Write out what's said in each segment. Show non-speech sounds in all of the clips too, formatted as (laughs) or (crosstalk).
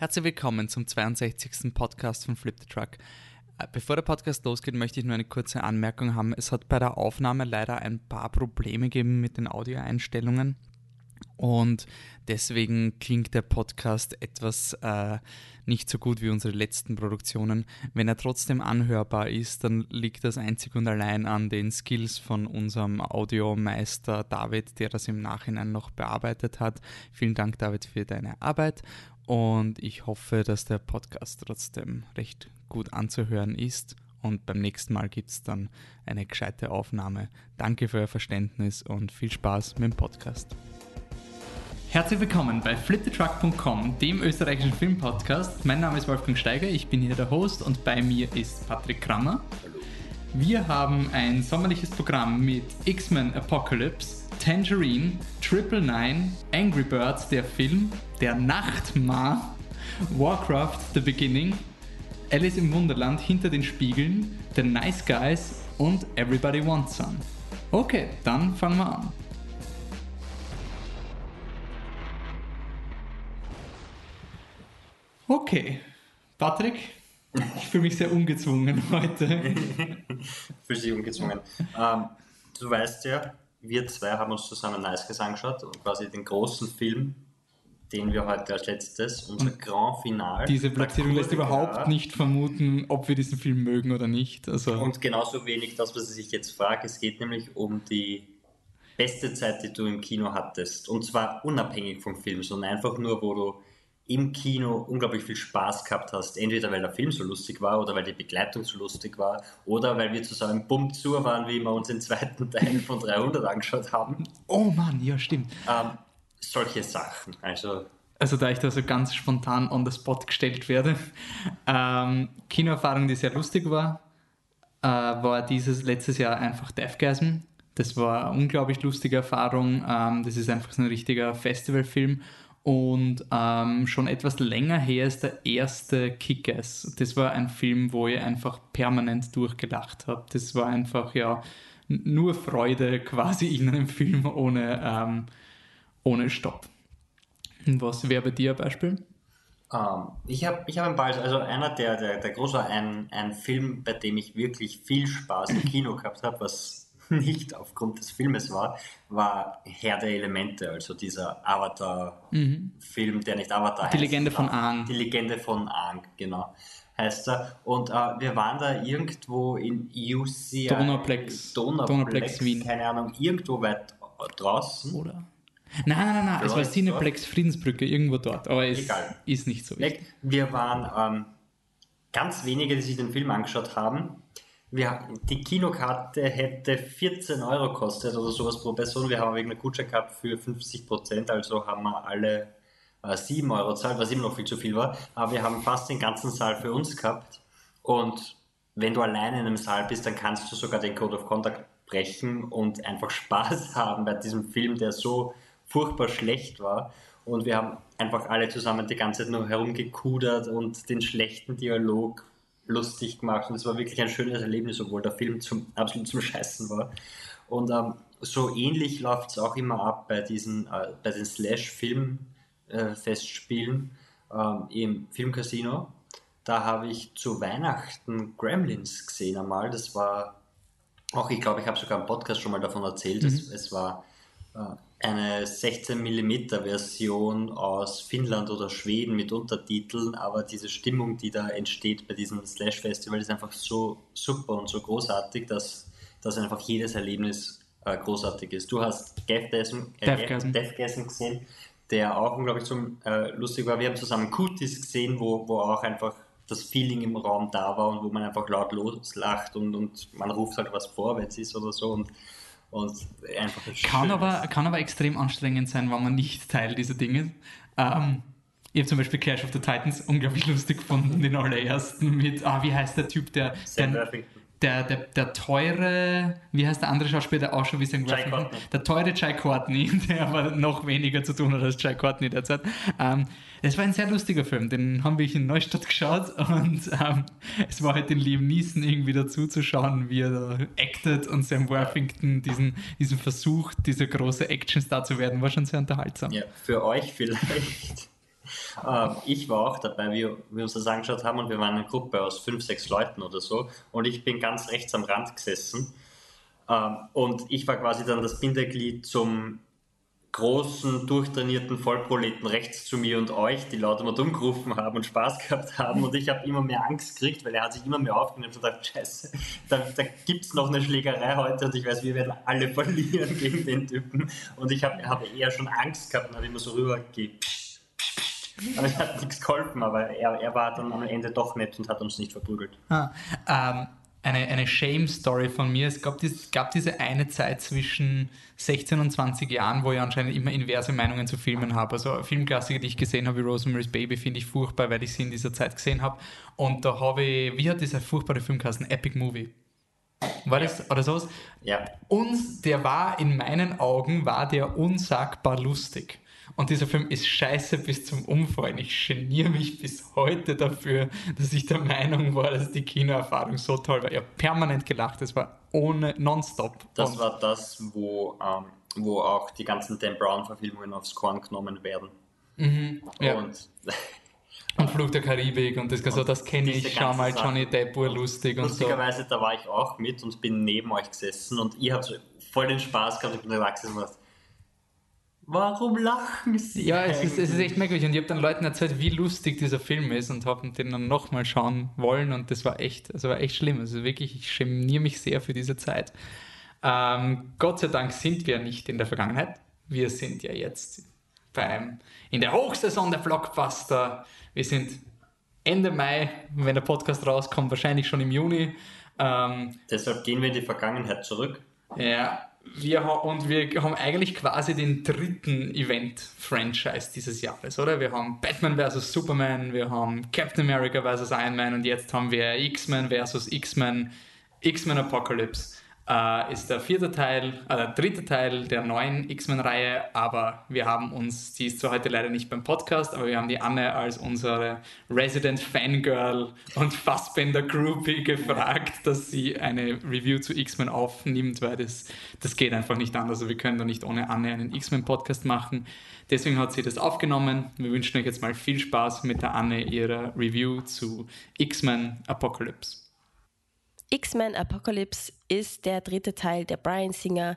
Herzlich willkommen zum 62. Podcast von Flip the Truck. Äh, bevor der Podcast losgeht, möchte ich nur eine kurze Anmerkung haben. Es hat bei der Aufnahme leider ein paar Probleme gegeben mit den Audioeinstellungen. Und deswegen klingt der Podcast etwas äh, nicht so gut wie unsere letzten Produktionen. Wenn er trotzdem anhörbar ist, dann liegt das einzig und allein an den Skills von unserem Audiomeister David, der das im Nachhinein noch bearbeitet hat. Vielen Dank, David, für deine Arbeit. Und ich hoffe, dass der Podcast trotzdem recht gut anzuhören ist. Und beim nächsten Mal gibt es dann eine gescheite Aufnahme. Danke für euer Verständnis und viel Spaß mit dem Podcast. Herzlich willkommen bei fliptetruck.com, dem österreichischen Filmpodcast. Mein Name ist Wolfgang Steiger, ich bin hier der Host und bei mir ist Patrick Krammer. Wir haben ein sommerliches Programm mit X-Men Apocalypse, Tangerine, Triple Nine, Angry Birds, der Film, Der Nachtmar, Warcraft, The Beginning, Alice im Wunderland, Hinter den Spiegeln, The Nice Guys und Everybody Wants Some. Okay, dann fangen wir an. Okay, Patrick, ich fühle mich sehr ungezwungen (laughs) heute. (laughs) Fühlst dich ungezwungen. Ähm, du weißt ja, wir zwei haben uns zusammen Nice Guys angeschaut und quasi den großen Film, den wir heute als letztes, unser Grand Finale. Diese Platzierung lässt überhaupt nicht vermuten, ob wir diesen Film mögen oder nicht. Also und genauso wenig das, was ich jetzt frage. Es geht nämlich um die beste Zeit, die du im Kino hattest. Und zwar unabhängig vom Film, sondern einfach nur, wo du im Kino unglaublich viel Spaß gehabt hast. Entweder weil der Film so lustig war oder weil die Begleitung so lustig war oder weil wir zusammen bumm zu waren, wie wir uns den zweiten (laughs) Teil von 300 angeschaut haben. Oh Mann, ja, stimmt. Ähm, solche Sachen. Also, also da ich da so ganz spontan on the spot gestellt werde. Ähm, Kinoerfahrung, die sehr lustig war, äh, war dieses letztes Jahr einfach Deathgasm. Das war eine unglaublich lustige Erfahrung. Ähm, das ist einfach so ein richtiger Festivalfilm. Und ähm, schon etwas länger her ist der erste Kick-Ass. Das war ein Film, wo ich einfach permanent durchgelacht habe. Das war einfach ja nur Freude (laughs) quasi in einem Film ohne, ähm, ohne Stopp. Was wäre bei dir ein Beispiel? Um, ähm, ich habe ich hab ein Beispiel, also einer der, der, der groß war, ein, ein Film, bei dem ich wirklich viel Spaß im Kino gehabt habe, was (laughs) nicht aufgrund des Filmes war, war Herr der Elemente, also dieser Avatar-Film, mhm. der nicht Avatar heißt. Die Legende von Aang. Die Legende von Aang, genau, heißt er. Und äh, wir waren da irgendwo in UCI. Donauplex, Donauplex Wien. Keine Ahnung, irgendwo weit draußen. Oder? Nein, nein, nein, nein. es war Cineplex dort. Friedensbrücke, irgendwo dort. Aber es Egal. ist nicht so. Wichtig. Wir waren ähm, ganz wenige, die sich den Film angeschaut haben wir, die Kinokarte hätte 14 Euro kostet oder sowas pro Person. Wir haben wegen einer Gutschein gehabt für 50 Prozent, also haben wir alle äh, 7 Euro zahlt, was immer noch viel zu viel war. Aber wir haben fast den ganzen Saal für uns gehabt. Und wenn du alleine in einem Saal bist, dann kannst du sogar den Code of Contact brechen und einfach (laughs) Spaß haben bei diesem Film, der so furchtbar schlecht war. Und wir haben einfach alle zusammen die ganze Zeit nur herumgekudert und den schlechten Dialog lustig gemacht und es war wirklich ein schönes Erlebnis, obwohl der Film zum, absolut zum Scheißen war. Und ähm, so ähnlich läuft es auch immer ab bei diesen, äh, bei den Slash-Film-Festspielen äh, im Filmcasino. Da habe ich zu Weihnachten Gremlins gesehen einmal. Das war auch, ich glaube, ich habe sogar im Podcast schon mal davon erzählt. Mhm. Es, es war äh, eine 16 mm Version aus Finnland oder Schweden mit Untertiteln, aber diese Stimmung, die da entsteht bei diesem Slash Festival, ist einfach so super und so großartig, dass, dass einfach jedes Erlebnis äh, großartig ist. Du hast Deathgasm, äh, Deathgasm gesehen, der auch unglaublich so, äh, lustig war. Wir haben zusammen Cuties gesehen, wo, wo auch einfach das Feeling im Raum da war und wo man einfach laut loslacht und, und man ruft halt was vor, wenn es ist oder so und und einfach kann aber, kann aber extrem anstrengend sein, wenn man nicht Teil dieser Dinge ist. Ähm, ich habe zum Beispiel Clash of the Titans unglaublich lustig gefunden, den allerersten mit, ah, wie heißt der Typ, der, der, der, der, der teure, wie heißt der andere Schauspieler, der auch schon wie sein Der teure Jai Courtney, (laughs) der aber noch weniger zu tun hat als Jai Courtney derzeit. Ähm, es war ein sehr lustiger Film, den haben wir in Neustadt geschaut (laughs) und ähm, es war halt den Liam Neeson irgendwie dazu zu schauen, wie er da actet und Sam Worthington diesen, diesen Versuch, dieser große Actionstar zu werden, war schon sehr unterhaltsam. Ja, für euch vielleicht ich war auch dabei, wie wir uns das angeschaut haben und wir waren eine Gruppe aus fünf, sechs Leuten oder so und ich bin ganz rechts am Rand gesessen ähm, und ich war quasi dann das Bindeglied zum großen, durchtrainierten Vollproleten rechts zu mir und euch, die laut immer dumm gerufen haben und Spaß gehabt haben. Und ich habe immer mehr Angst gekriegt, weil er hat sich immer mehr aufgenommen und gedacht, scheiße, da, da gibt es noch eine Schlägerei heute und ich weiß, wir werden alle verlieren gegen den Typen. Und ich habe hab eher schon Angst gehabt und habe immer so rübergepscht. Es hat nichts geholfen, aber er, er war dann am Ende doch nett und hat uns nicht verprügelt. Ah, ähm, eine, eine Shame-Story von mir. Es gab, dies, gab diese eine Zeit zwischen 16 und 20 Jahren, wo ich anscheinend immer inverse Meinungen zu Filmen habe. Also Filmklassiker, die ich gesehen habe, wie Rosemary's Baby, finde ich furchtbar, weil ich sie in dieser Zeit gesehen habe. Und da habe ich, wie hat dieser furchtbare Film geheißen? Epic Movie. War das ja. oder sowas? Ja. Und der war in meinen Augen, war der unsagbar lustig. Und dieser Film ist scheiße bis zum Umfallen. Ich geniere mich bis heute dafür, dass ich der Meinung war, dass die Kinoerfahrung so toll war. Ich habe permanent gelacht. Es war ohne nonstop. Das Und war das, wo, ähm, wo auch die ganzen Dan Brown-Verfilmungen aufs Korn genommen werden. Mhm, ja. Und (laughs) und Flug der Karibik und das, also, das kenne ich, schau mal Johnny Depp lustig und Lustigerweise, so. da war ich auch mit und bin neben euch gesessen und ihr habt voll den Spaß gehabt, ich bin erwachsen und Warum lachen sie? Ja, es ist, es ist echt merkwürdig. Und ich habe dann Leuten erzählt, wie lustig dieser Film ist und habe den dann nochmal schauen wollen. Und das war echt, das war echt schlimm. Also wirklich, ich geniere mich sehr für diese Zeit. Ähm, Gott sei Dank sind wir nicht in der Vergangenheit. Wir sind ja jetzt beim, in der Hochsaison der Blockbuster. Wir sind Ende Mai, wenn der Podcast rauskommt, wahrscheinlich schon im Juni. Ähm, Deshalb gehen wir in die Vergangenheit zurück. Ja, wir und wir haben eigentlich quasi den dritten Event-Franchise dieses Jahres, oder? Wir haben Batman vs. Superman, wir haben Captain America vs. Iron Man und jetzt haben wir X-Men vs. X-Men, X-Men Apocalypse äh, ist der vierte Teil, äh, der dritte Teil der neuen X-Men-Reihe, aber wir haben uns, die ist zwar heute leider nicht beim Podcast, aber wir haben die Anne als unsere Resident Fangirl und Fassbender Groupie gefragt, dass sie eine Review zu X-Men aufnimmt, weil das, das geht einfach nicht anders. Also wir können da nicht ohne Anne einen X-Men-Podcast machen. Deswegen hat sie das aufgenommen. Wir wünschen euch jetzt mal viel Spaß mit der Anne ihrer Review zu X-Men Apocalypse. X-Men Apocalypse ist der dritte Teil der Brian Singer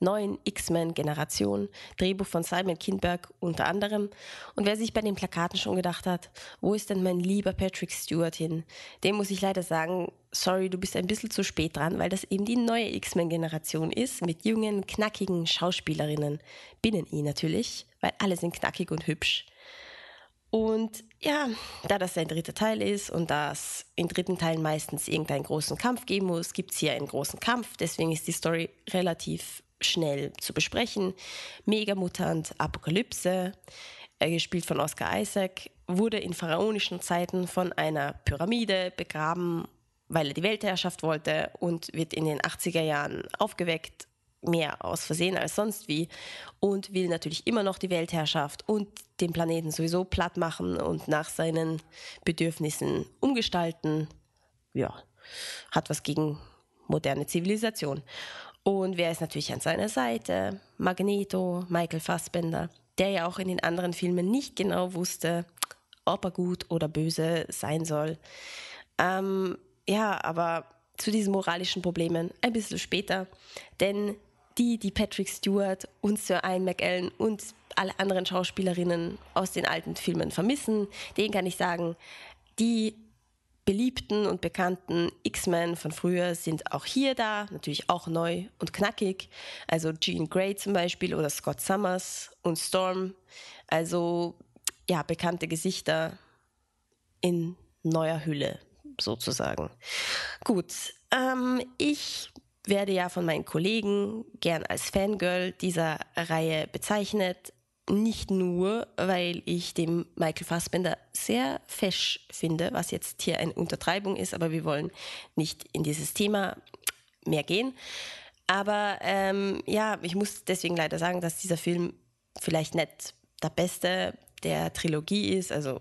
neuen X-Men-Generation, Drehbuch von Simon Kindberg unter anderem. Und wer sich bei den Plakaten schon gedacht hat, wo ist denn mein lieber Patrick Stewart hin? Dem muss ich leider sagen, sorry, du bist ein bisschen zu spät dran, weil das eben die neue X-Men-Generation ist, mit jungen, knackigen Schauspielerinnen. Binnen ihn natürlich, weil alle sind knackig und hübsch. Und ja, da das ein dritter Teil ist und da es in dritten Teilen meistens irgendeinen großen Kampf geben muss, gibt es hier einen großen Kampf. Deswegen ist die Story relativ schnell zu besprechen. Megamutant Apokalypse, äh, gespielt von Oscar Isaac, wurde in pharaonischen Zeiten von einer Pyramide begraben, weil er die Weltherrschaft wollte und wird in den 80er Jahren aufgeweckt mehr aus Versehen als sonst wie und will natürlich immer noch die Weltherrschaft und den Planeten sowieso platt machen und nach seinen Bedürfnissen umgestalten. Ja, hat was gegen moderne Zivilisation. Und wer ist natürlich an seiner Seite? Magneto, Michael Fassbender, der ja auch in den anderen Filmen nicht genau wusste, ob er gut oder böse sein soll. Ähm, ja, aber zu diesen moralischen Problemen ein bisschen später, denn die, die Patrick Stewart und Sir Ian McEllen und alle anderen Schauspielerinnen aus den alten Filmen vermissen, denen kann ich sagen, die beliebten und bekannten X-Men von früher sind auch hier da, natürlich auch neu und knackig. Also Jean Grey zum Beispiel oder Scott Summers und Storm. Also ja, bekannte Gesichter in neuer Hülle sozusagen. Gut, ähm, ich werde ja von meinen Kollegen gern als Fangirl dieser Reihe bezeichnet. Nicht nur, weil ich dem Michael Fassbender sehr fesch finde, was jetzt hier eine Untertreibung ist, aber wir wollen nicht in dieses Thema mehr gehen. Aber ähm, ja, ich muss deswegen leider sagen, dass dieser Film vielleicht nicht der beste der Trilogie ist. Also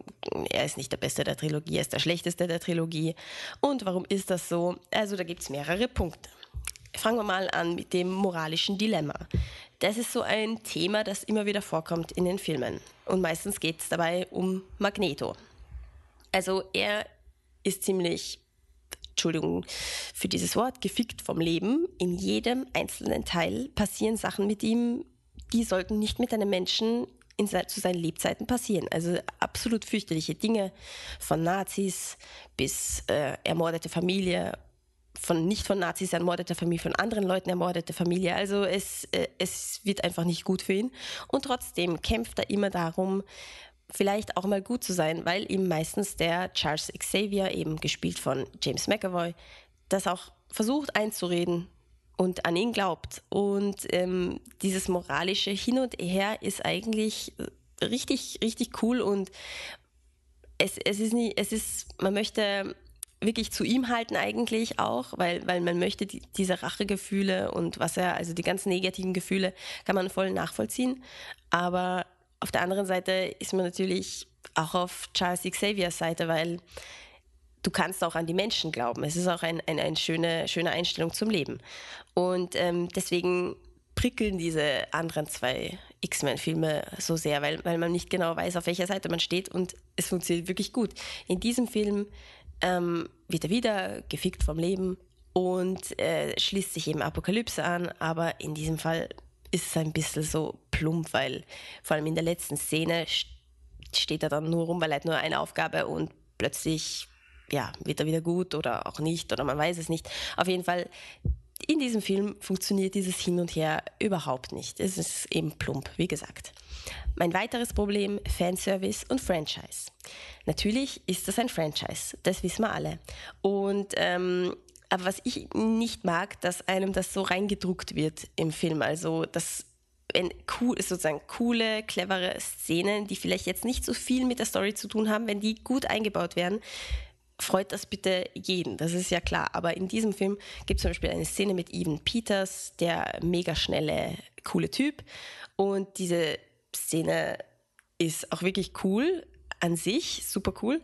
er ist nicht der beste der Trilogie, er ist der schlechteste der Trilogie. Und warum ist das so? Also da gibt es mehrere Punkte. Fangen wir mal an mit dem moralischen Dilemma. Das ist so ein Thema, das immer wieder vorkommt in den Filmen. Und meistens geht es dabei um Magneto. Also er ist ziemlich, Entschuldigung für dieses Wort, gefickt vom Leben. In jedem einzelnen Teil passieren Sachen mit ihm, die sollten nicht mit einem Menschen in, zu seinen Lebzeiten passieren. Also absolut fürchterliche Dinge, von Nazis bis äh, ermordete Familie, von nicht von Nazis ermordete Familie, von anderen Leuten ermordete Familie. Also es, äh, es wird einfach nicht gut für ihn. Und trotzdem kämpft er immer darum, vielleicht auch mal gut zu sein, weil ihm meistens der Charles Xavier, eben gespielt von James McAvoy, das auch versucht einzureden, und an ihn glaubt. Und ähm, dieses moralische Hin und Her ist eigentlich richtig, richtig cool und es, es ist nie, es ist, man möchte wirklich zu ihm halten eigentlich auch, weil, weil man möchte die, diese Rachegefühle und was er, also die ganzen negativen Gefühle kann man voll nachvollziehen. Aber auf der anderen Seite ist man natürlich auch auf Charles Xaviers Seite, weil du kannst auch an die Menschen glauben. Es ist auch ein, ein, eine schöne, schöne Einstellung zum Leben. Und ähm, deswegen prickeln diese anderen zwei X-Men-Filme so sehr, weil, weil man nicht genau weiß, auf welcher Seite man steht und es funktioniert wirklich gut. In diesem Film ähm, wird er wieder gefickt vom Leben und äh, schließt sich eben Apokalypse an, aber in diesem Fall ist es ein bisschen so plump, weil vor allem in der letzten Szene steht er dann nur rum, weil er hat nur eine Aufgabe und plötzlich ja, wird er wieder gut oder auch nicht oder man weiß es nicht. Auf jeden Fall, in diesem Film funktioniert dieses Hin und Her überhaupt nicht. Es ist eben plump, wie gesagt. Mein weiteres Problem, Fanservice und Franchise. Natürlich ist das ein Franchise, das wissen wir alle. Und ähm, aber was ich nicht mag, dass einem das so reingedruckt wird im Film. Also, dass wenn cool, sozusagen coole, clevere Szenen, die vielleicht jetzt nicht so viel mit der Story zu tun haben, wenn die gut eingebaut werden, freut das bitte jeden, das ist ja klar. Aber in diesem Film gibt es zum Beispiel eine Szene mit Evan Peters, der mega schnelle, coole Typ. Und diese Szene ist auch wirklich cool an sich, super cool.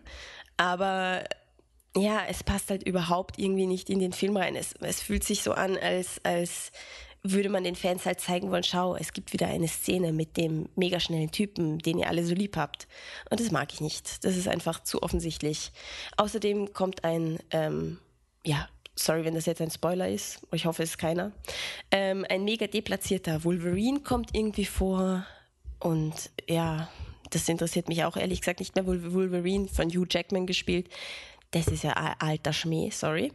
Aber ja, es passt halt überhaupt irgendwie nicht in den Film rein. Es, es fühlt sich so an, als, als würde man den Fans halt zeigen wollen, schau, es gibt wieder eine Szene mit dem mega schnellen Typen, den ihr alle so lieb habt. Und das mag ich nicht. Das ist einfach zu offensichtlich. Außerdem kommt ein, ähm, ja, sorry, wenn das jetzt ein Spoiler ist, ich hoffe, es ist keiner, ähm, ein mega deplatzierter Wolverine kommt irgendwie vor und ja, das interessiert mich auch ehrlich gesagt nicht mehr. Wolverine von Hugh Jackman gespielt. Das ist ja alter Schmäh, sorry.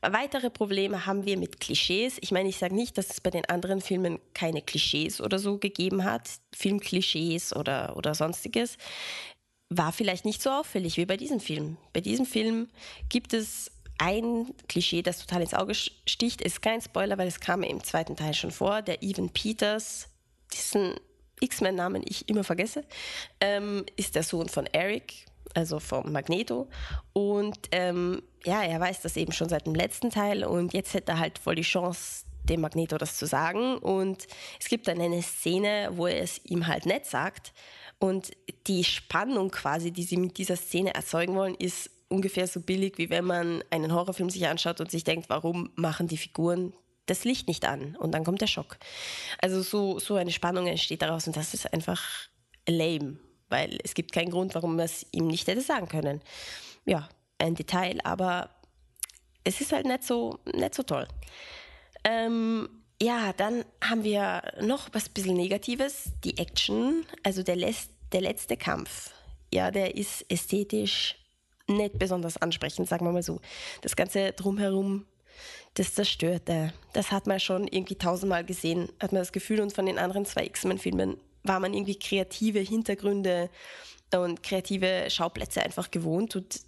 Weitere Probleme haben wir mit Klischees. Ich meine, ich sage nicht, dass es bei den anderen Filmen keine Klischees oder so gegeben hat, Filmklischees oder, oder sonstiges. War vielleicht nicht so auffällig wie bei diesem Film. Bei diesem Film gibt es ein Klischee, das total ins Auge sticht. Ist kein Spoiler, weil es kam im zweiten Teil schon vor. Der Evan Peters, diesen X-Men-Namen ich immer vergesse, ähm, ist der Sohn von Eric, also vom Magneto. Und ähm, ja, er weiß das eben schon seit dem letzten Teil und jetzt hätte er halt voll die Chance, dem Magneto das zu sagen. Und es gibt dann eine Szene, wo er es ihm halt nicht sagt. Und die Spannung quasi, die sie mit dieser Szene erzeugen wollen, ist ungefähr so billig, wie wenn man einen Horrorfilm sich anschaut und sich denkt, warum machen die Figuren das Licht nicht an? Und dann kommt der Schock. Also so, so eine Spannung entsteht daraus und das ist einfach lame, weil es gibt keinen Grund, warum man es ihm nicht hätte sagen können. Ja, ein Detail, aber es ist halt nicht so, nicht so toll. Ähm, ja, dann haben wir noch was bisschen Negatives, die Action, also der, der letzte Kampf. Ja, der ist ästhetisch nicht besonders ansprechend, sagen wir mal so. Das Ganze drumherum, das Zerstörte, das hat man schon irgendwie tausendmal gesehen, hat man das Gefühl. Und von den anderen zwei X-Men-Filmen war man irgendwie kreative Hintergründe und kreative Schauplätze einfach gewohnt. Und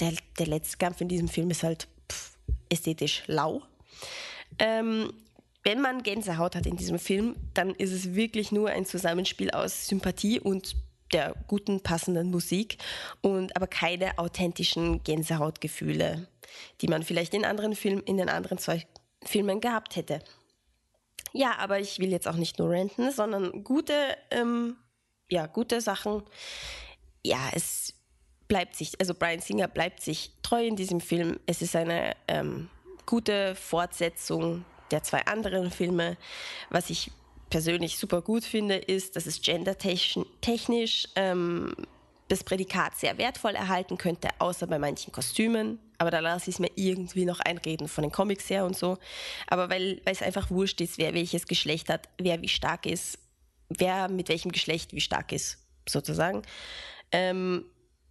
der, der letzte Kampf in diesem Film ist halt pff, ästhetisch lau. Ähm, wenn man Gänsehaut hat in diesem Film, dann ist es wirklich nur ein Zusammenspiel aus Sympathie und der guten, passenden Musik und aber keine authentischen Gänsehautgefühle, die man vielleicht in anderen Filmen, in den anderen zwei Filmen gehabt hätte. Ja, aber ich will jetzt auch nicht nur renten, sondern gute, ähm, ja, gute Sachen. Ja, es bleibt sich, also Brian Singer bleibt sich treu in diesem Film. Es ist eine ähm, gute Fortsetzung der zwei anderen Filme. Was ich persönlich super gut finde, ist, dass es gendertechnisch ähm, das Prädikat sehr wertvoll erhalten könnte, außer bei manchen Kostümen. Aber da lasse ich es mir irgendwie noch einreden von den Comics her und so. Aber weil, es einfach wurscht ist, wer welches Geschlecht hat, wer wie stark ist, wer mit welchem Geschlecht wie stark ist, sozusagen. Ähm,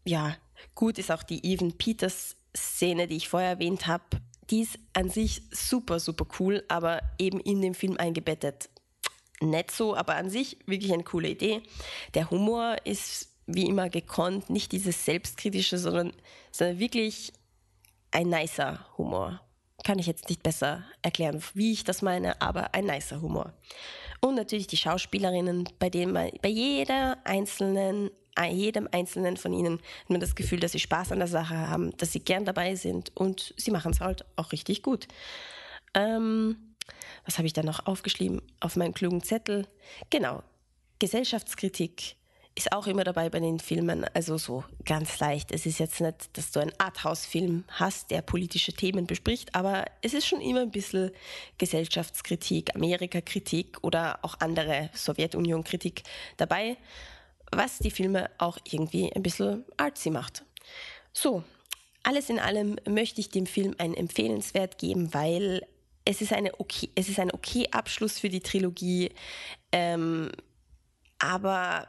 ja, gut ist auch die Even Peters Szene, die ich vorher erwähnt habe. Die ist an sich super, super cool, aber eben in dem Film eingebettet. Nicht so, aber an sich wirklich eine coole Idee. Der Humor ist wie immer gekonnt, nicht dieses selbstkritische, sondern, sondern wirklich ein nicer Humor. Kann ich jetzt nicht besser erklären, wie ich das meine, aber ein nicer Humor. Und natürlich die Schauspielerinnen, bei denen man bei jeder einzelnen, jedem einzelnen von ihnen hat man das Gefühl, dass sie Spaß an der Sache haben, dass sie gern dabei sind und sie machen es halt auch richtig gut. Ähm, was habe ich da noch aufgeschrieben auf meinem klugen Zettel? Genau, Gesellschaftskritik ist auch immer dabei bei den Filmen, also so ganz leicht. Es ist jetzt nicht, dass du einen Arthouse-Film hast, der politische Themen bespricht, aber es ist schon immer ein bisschen Gesellschaftskritik, Amerika-Kritik oder auch andere Sowjetunion-Kritik dabei, was die Filme auch irgendwie ein bisschen artsy macht. So, alles in allem möchte ich dem Film einen Empfehlenswert geben, weil es ist, eine okay, es ist ein okay Abschluss für die Trilogie, ähm, aber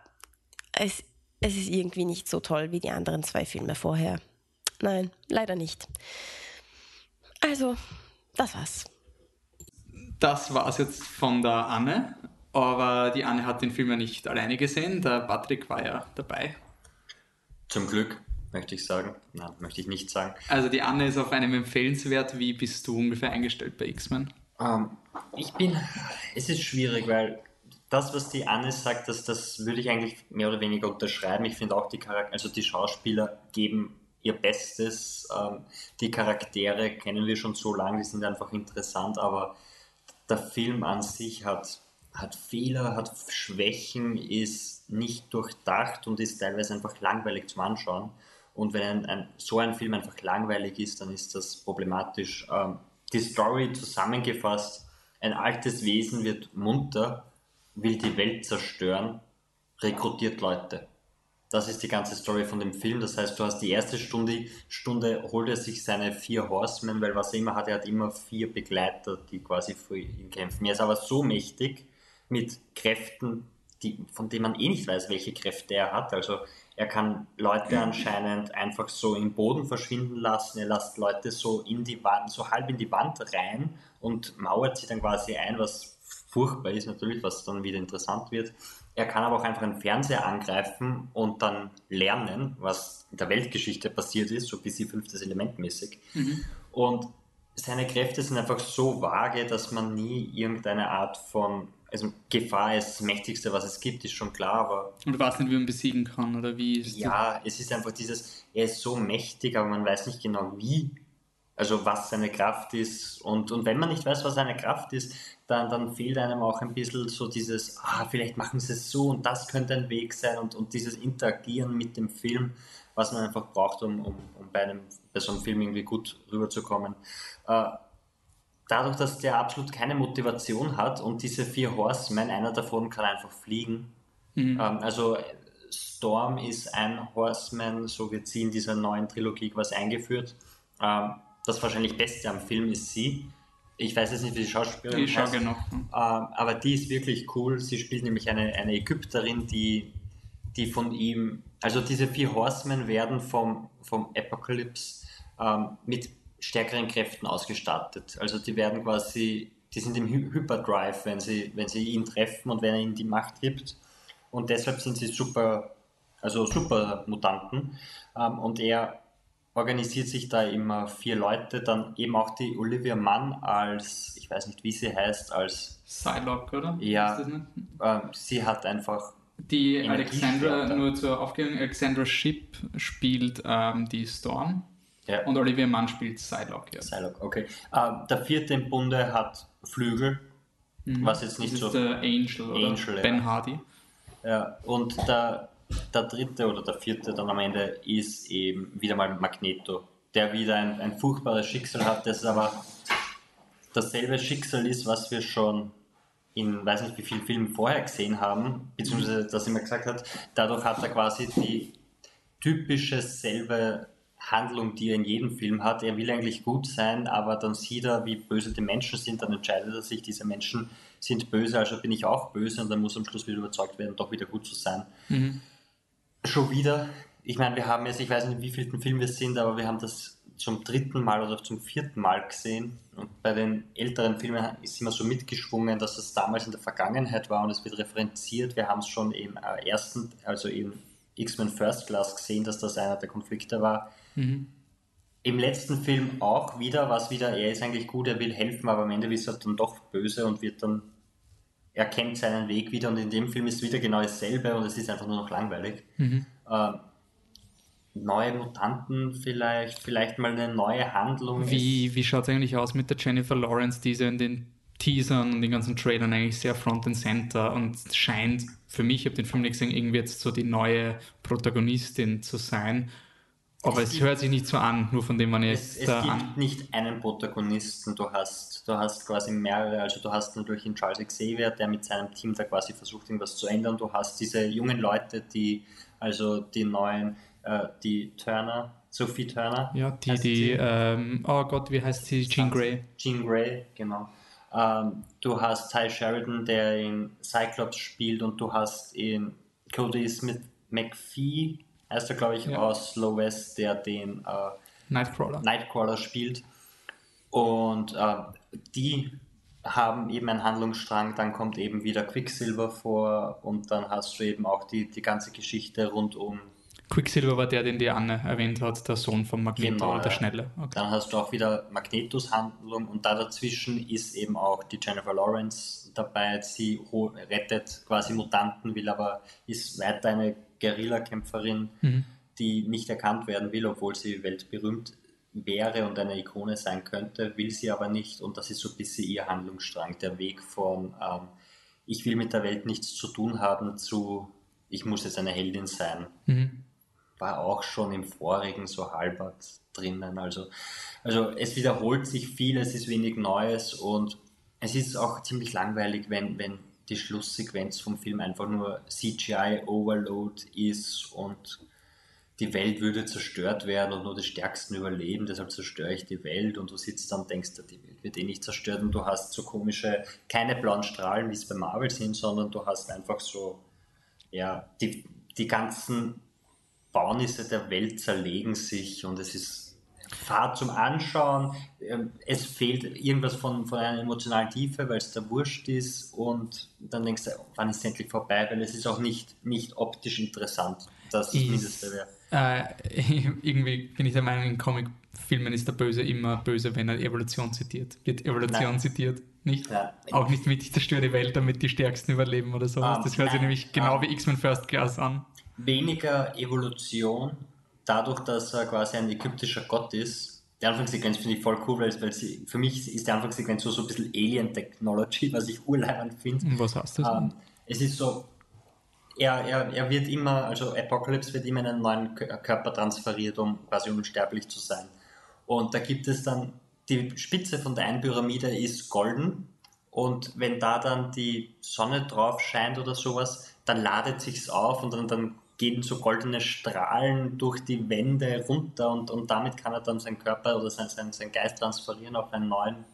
es, es ist irgendwie nicht so toll wie die anderen zwei Filme vorher. Nein, leider nicht. Also, das war's. Das war's jetzt von der Anne. Aber die Anne hat den Film ja nicht alleine gesehen. Der Patrick war ja dabei. Zum Glück, möchte ich sagen. Nein, möchte ich nicht sagen. Also die Anne ist auf einem empfehlenswert. Wie bist du ungefähr eingestellt bei X-Men? Ähm, ich bin. Es ist schwierig, weil das, was die Anne sagt, das, das würde ich eigentlich mehr oder weniger unterschreiben. Ich finde auch, die, Charakter also die Schauspieler geben ihr Bestes. Ähm, die Charaktere kennen wir schon so lange, die sind einfach interessant, aber der Film an sich hat, hat Fehler, hat Schwächen, ist nicht durchdacht und ist teilweise einfach langweilig zum Anschauen. Und wenn ein, ein, so ein Film einfach langweilig ist, dann ist das problematisch. Ähm, die Story zusammengefasst, ein altes Wesen wird munter will die Welt zerstören, rekrutiert Leute. Das ist die ganze Story von dem Film. Das heißt, du hast die erste Stunde, Stunde holt er sich seine vier Horsemen, weil was er immer hat, er hat immer vier Begleiter, die quasi für ihn kämpfen. Er ist aber so mächtig mit Kräften, die, von denen man eh nicht weiß, welche Kräfte er hat. Also er kann Leute anscheinend einfach so im Boden verschwinden lassen. Er lässt Leute so in die Wand, so halb in die Wand rein und mauert sie dann quasi ein, was furchtbar ist natürlich, was dann wieder interessant wird. Er kann aber auch einfach einen Fernseher angreifen und dann lernen, was in der Weltgeschichte passiert ist, so bis sie fünftes Element mäßig. Mhm. Und seine Kräfte sind einfach so vage, dass man nie irgendeine Art von also Gefahr ist das Mächtigste, was es gibt, ist schon klar, aber. Und du weißt nicht, wie man besiegen kann, oder wie ist Ja, es ist einfach dieses, er ist so mächtig, aber man weiß nicht genau wie also was seine Kraft ist. Und, und wenn man nicht weiß, was seine Kraft ist, dann, dann fehlt einem auch ein bisschen so dieses, ah, vielleicht machen sie es so und das könnte ein Weg sein und, und dieses Interagieren mit dem Film, was man einfach braucht, um, um, um bei, einem, bei so einem Film irgendwie gut rüberzukommen. Äh, dadurch, dass der absolut keine Motivation hat und diese vier Horsemen, einer davon kann einfach fliegen. Mhm. Ähm, also Storm ist ein Horseman, so wird sie in dieser neuen Trilogie quasi eingeführt. Ähm, das wahrscheinlich Beste am Film ist sie. Ich weiß jetzt nicht, wie die Schauspielerin ich heißt. Genau. Aber die ist wirklich cool. Sie spielt nämlich eine, eine Ägypterin, die, die von ihm, also diese vier Horsemen werden vom, vom Apocalypse ähm, mit stärkeren Kräften ausgestattet. Also die werden quasi, die sind im Hyperdrive, wenn sie, wenn sie ihn treffen und wenn er ihnen die Macht gibt. Und deshalb sind sie super, also super Mutanten. Ähm, und er organisiert sich da immer vier Leute, dann eben auch die Olivia Mann als, ich weiß nicht, wie sie heißt, als Psylocke, oder? Ja, äh, sie hat einfach die Alexandra, nur zur Aufklärung, Alexandra Ship spielt ähm, die Storm ja. und Olivia Mann spielt Psylocke. Ja. Psylocke, okay. Äh, der vierte im Bunde hat Flügel, mhm. was jetzt nicht das so... Ist der Angel, oder? Angel, Ben ja. Hardy. Ja, und der der dritte oder der vierte dann am Ende ist eben wieder mal Magneto, der wieder ein, ein furchtbares Schicksal hat, das aber dasselbe Schicksal ist, was wir schon in weiß nicht wie vielen Filmen vorher gesehen haben, beziehungsweise dass er immer gesagt hat, dadurch hat er quasi die typische selbe Handlung, die er in jedem Film hat. Er will eigentlich gut sein, aber dann sieht er, wie böse die Menschen sind, dann entscheidet er sich, diese Menschen sind böse, also bin ich auch böse und dann muss am Schluss wieder überzeugt werden, doch wieder gut zu sein. Mhm. Schon wieder, ich meine, wir haben jetzt, ich weiß nicht, wie vielten Film wir sind, aber wir haben das zum dritten Mal oder zum vierten Mal gesehen. Und bei den älteren Filmen ist immer so mitgeschwungen, dass es damals in der Vergangenheit war und es wird referenziert. Wir haben es schon im äh, ersten, also im X-Men First Class gesehen, dass das einer der Konflikte war. Mhm. Im letzten Film auch wieder, was wieder, er ist eigentlich gut, er will helfen, aber am Ende ist er dann doch böse und wird dann, er kennt seinen Weg wieder und in dem Film ist wieder genau dasselbe und es ist einfach nur noch langweilig. Mhm. Äh, neue Mutanten vielleicht, vielleicht mal eine neue Handlung. Wie, wie schaut es eigentlich aus mit der Jennifer Lawrence, die so in den Teasern und den ganzen Trailern eigentlich sehr front and center und scheint für mich, ich habe den Film nicht gesehen, irgendwie jetzt so die neue Protagonistin zu sein. Aber es, es hört sich nicht so an, nur von dem man jetzt. Es, es gibt an nicht einen Protagonisten, du hast, du hast quasi mehrere, also du hast natürlich einen Charles Xavier, der mit seinem Team da quasi versucht, irgendwas zu ändern. Du hast diese jungen Leute, die, also die neuen, äh, die Turner, Sophie Turner. Ja, die, die, ähm, oh Gott, wie heißt sie? Jean Grey. Jean Grey, genau. Ähm, du hast Ty Sheridan, der in Cyclops spielt und du hast in Cody Smith McPhee, heißt er glaube ich, ja. aus Slow West, der den äh, Nightcrawler. Nightcrawler spielt. Und äh, die haben eben einen Handlungsstrang, dann kommt eben wieder Quicksilver vor und dann hast du eben auch die, die ganze Geschichte rund um Quicksilver war der, den die Anne erwähnt hat, der Sohn von Magneto, genau, der Schnelle. Okay. Dann hast du auch wieder Magnetos Handlung und da dazwischen ist eben auch die Jennifer Lawrence dabei. Sie rettet quasi Mutanten, will aber ist weiter eine Guerillakämpferin, mhm. die nicht erkannt werden will, obwohl sie weltberühmt wäre und eine Ikone sein könnte, will sie aber nicht und das ist so ein bisschen ihr Handlungsstrang, der Weg von ähm, ich will mit der Welt nichts zu tun haben zu ich muss jetzt eine Heldin sein. Mhm war auch schon im vorigen so halbert drinnen. Also, also es wiederholt sich viel, es ist wenig Neues und es ist auch ziemlich langweilig, wenn, wenn die Schlusssequenz vom Film einfach nur CGI-Overload ist und die Welt würde zerstört werden und nur die Stärksten überleben, deshalb zerstöre ich die Welt und du sitzt dann und denkst, die Welt wird eh nicht zerstört und du hast so komische, keine blauen Strahlen, wie es bei Marvel sind, sondern du hast einfach so, ja, die, die ganzen Baunisse der Welt zerlegen sich und es ist Fahrt zum Anschauen. Ähm, es fehlt irgendwas von, von einer emotionalen Tiefe, weil es da wurscht ist und dann denkst du, wann ist es endlich vorbei, weil es ist auch nicht, nicht optisch interessant. Das ist Mindeste wäre. Äh, (laughs) irgendwie bin ich der Meinung, in Comicfilmen ist der Böse immer böse, wenn er Evolution zitiert. Wird Evolution Nein. zitiert? Nicht? Ja. Auch nicht mit, ich zerstöre die Welt, damit die Stärksten überleben oder sowas. Um, ähm, das hört sich nämlich genau um, wie X-Men First Class an weniger Evolution, dadurch, dass er quasi ein ägyptischer Gott ist. Die Anfangssequenz finde ich voll cool, weil, weil sie, für mich ist die Anfangssequenz so, so ein bisschen Alien-Technology, was ich urleibend finde. Was heißt das? Ähm, es ist so, er, er, er wird immer, also Apocalypse wird immer in einen neuen Körper transferiert, um quasi unsterblich zu sein. Und da gibt es dann, die Spitze von der einen Pyramide ist golden und wenn da dann die Sonne drauf scheint oder sowas, dann ladet sich's auf und dann, dann gehen so goldene Strahlen durch die Wände runter und, und damit kann er dann seinen Körper oder sein, sein, sein Geist transferieren auf einen neuen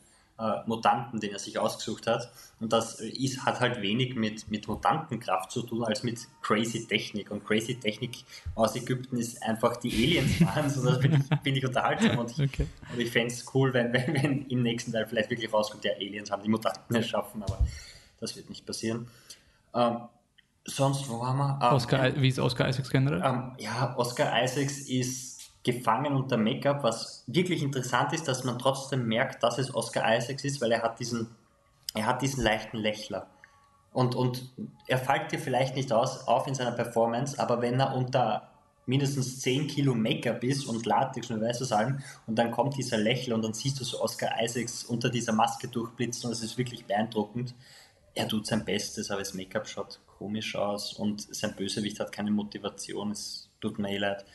äh, Mutanten, den er sich ausgesucht hat. Und das ist, hat halt wenig mit, mit Mutantenkraft zu tun, als mit crazy Technik. Und crazy Technik aus Ägypten ist einfach die Aliens (laughs) waren. so, das finde ich, find ich unterhaltsam. Und ich, okay. und ich fände es cool, wenn, wenn, wenn im nächsten Teil vielleicht wirklich rauskommt, ja, Aliens haben die Mutanten erschaffen, aber das wird nicht passieren. Ähm, sonst, wo waren wir? Ähm, Oscar, wie ist Oscar Isaacs generell? Ähm, ja, Oscar Isaacs ist gefangen unter Make-up, was wirklich interessant ist, dass man trotzdem merkt, dass es Oscar Isaacs ist, weil er hat diesen, er hat diesen leichten Lächler. Und, und er fällt dir vielleicht nicht aus, auf in seiner Performance, aber wenn er unter mindestens 10 Kilo Make-up ist und Latex und weißes allem und dann kommt dieser Lächler und dann siehst du so Oscar Isaacs unter dieser Maske durchblitzen und es ist wirklich beeindruckend. Er tut sein Bestes, aber das Make-up schaut komisch aus und sein Bösewicht hat keine Motivation, es tut mir eh leid.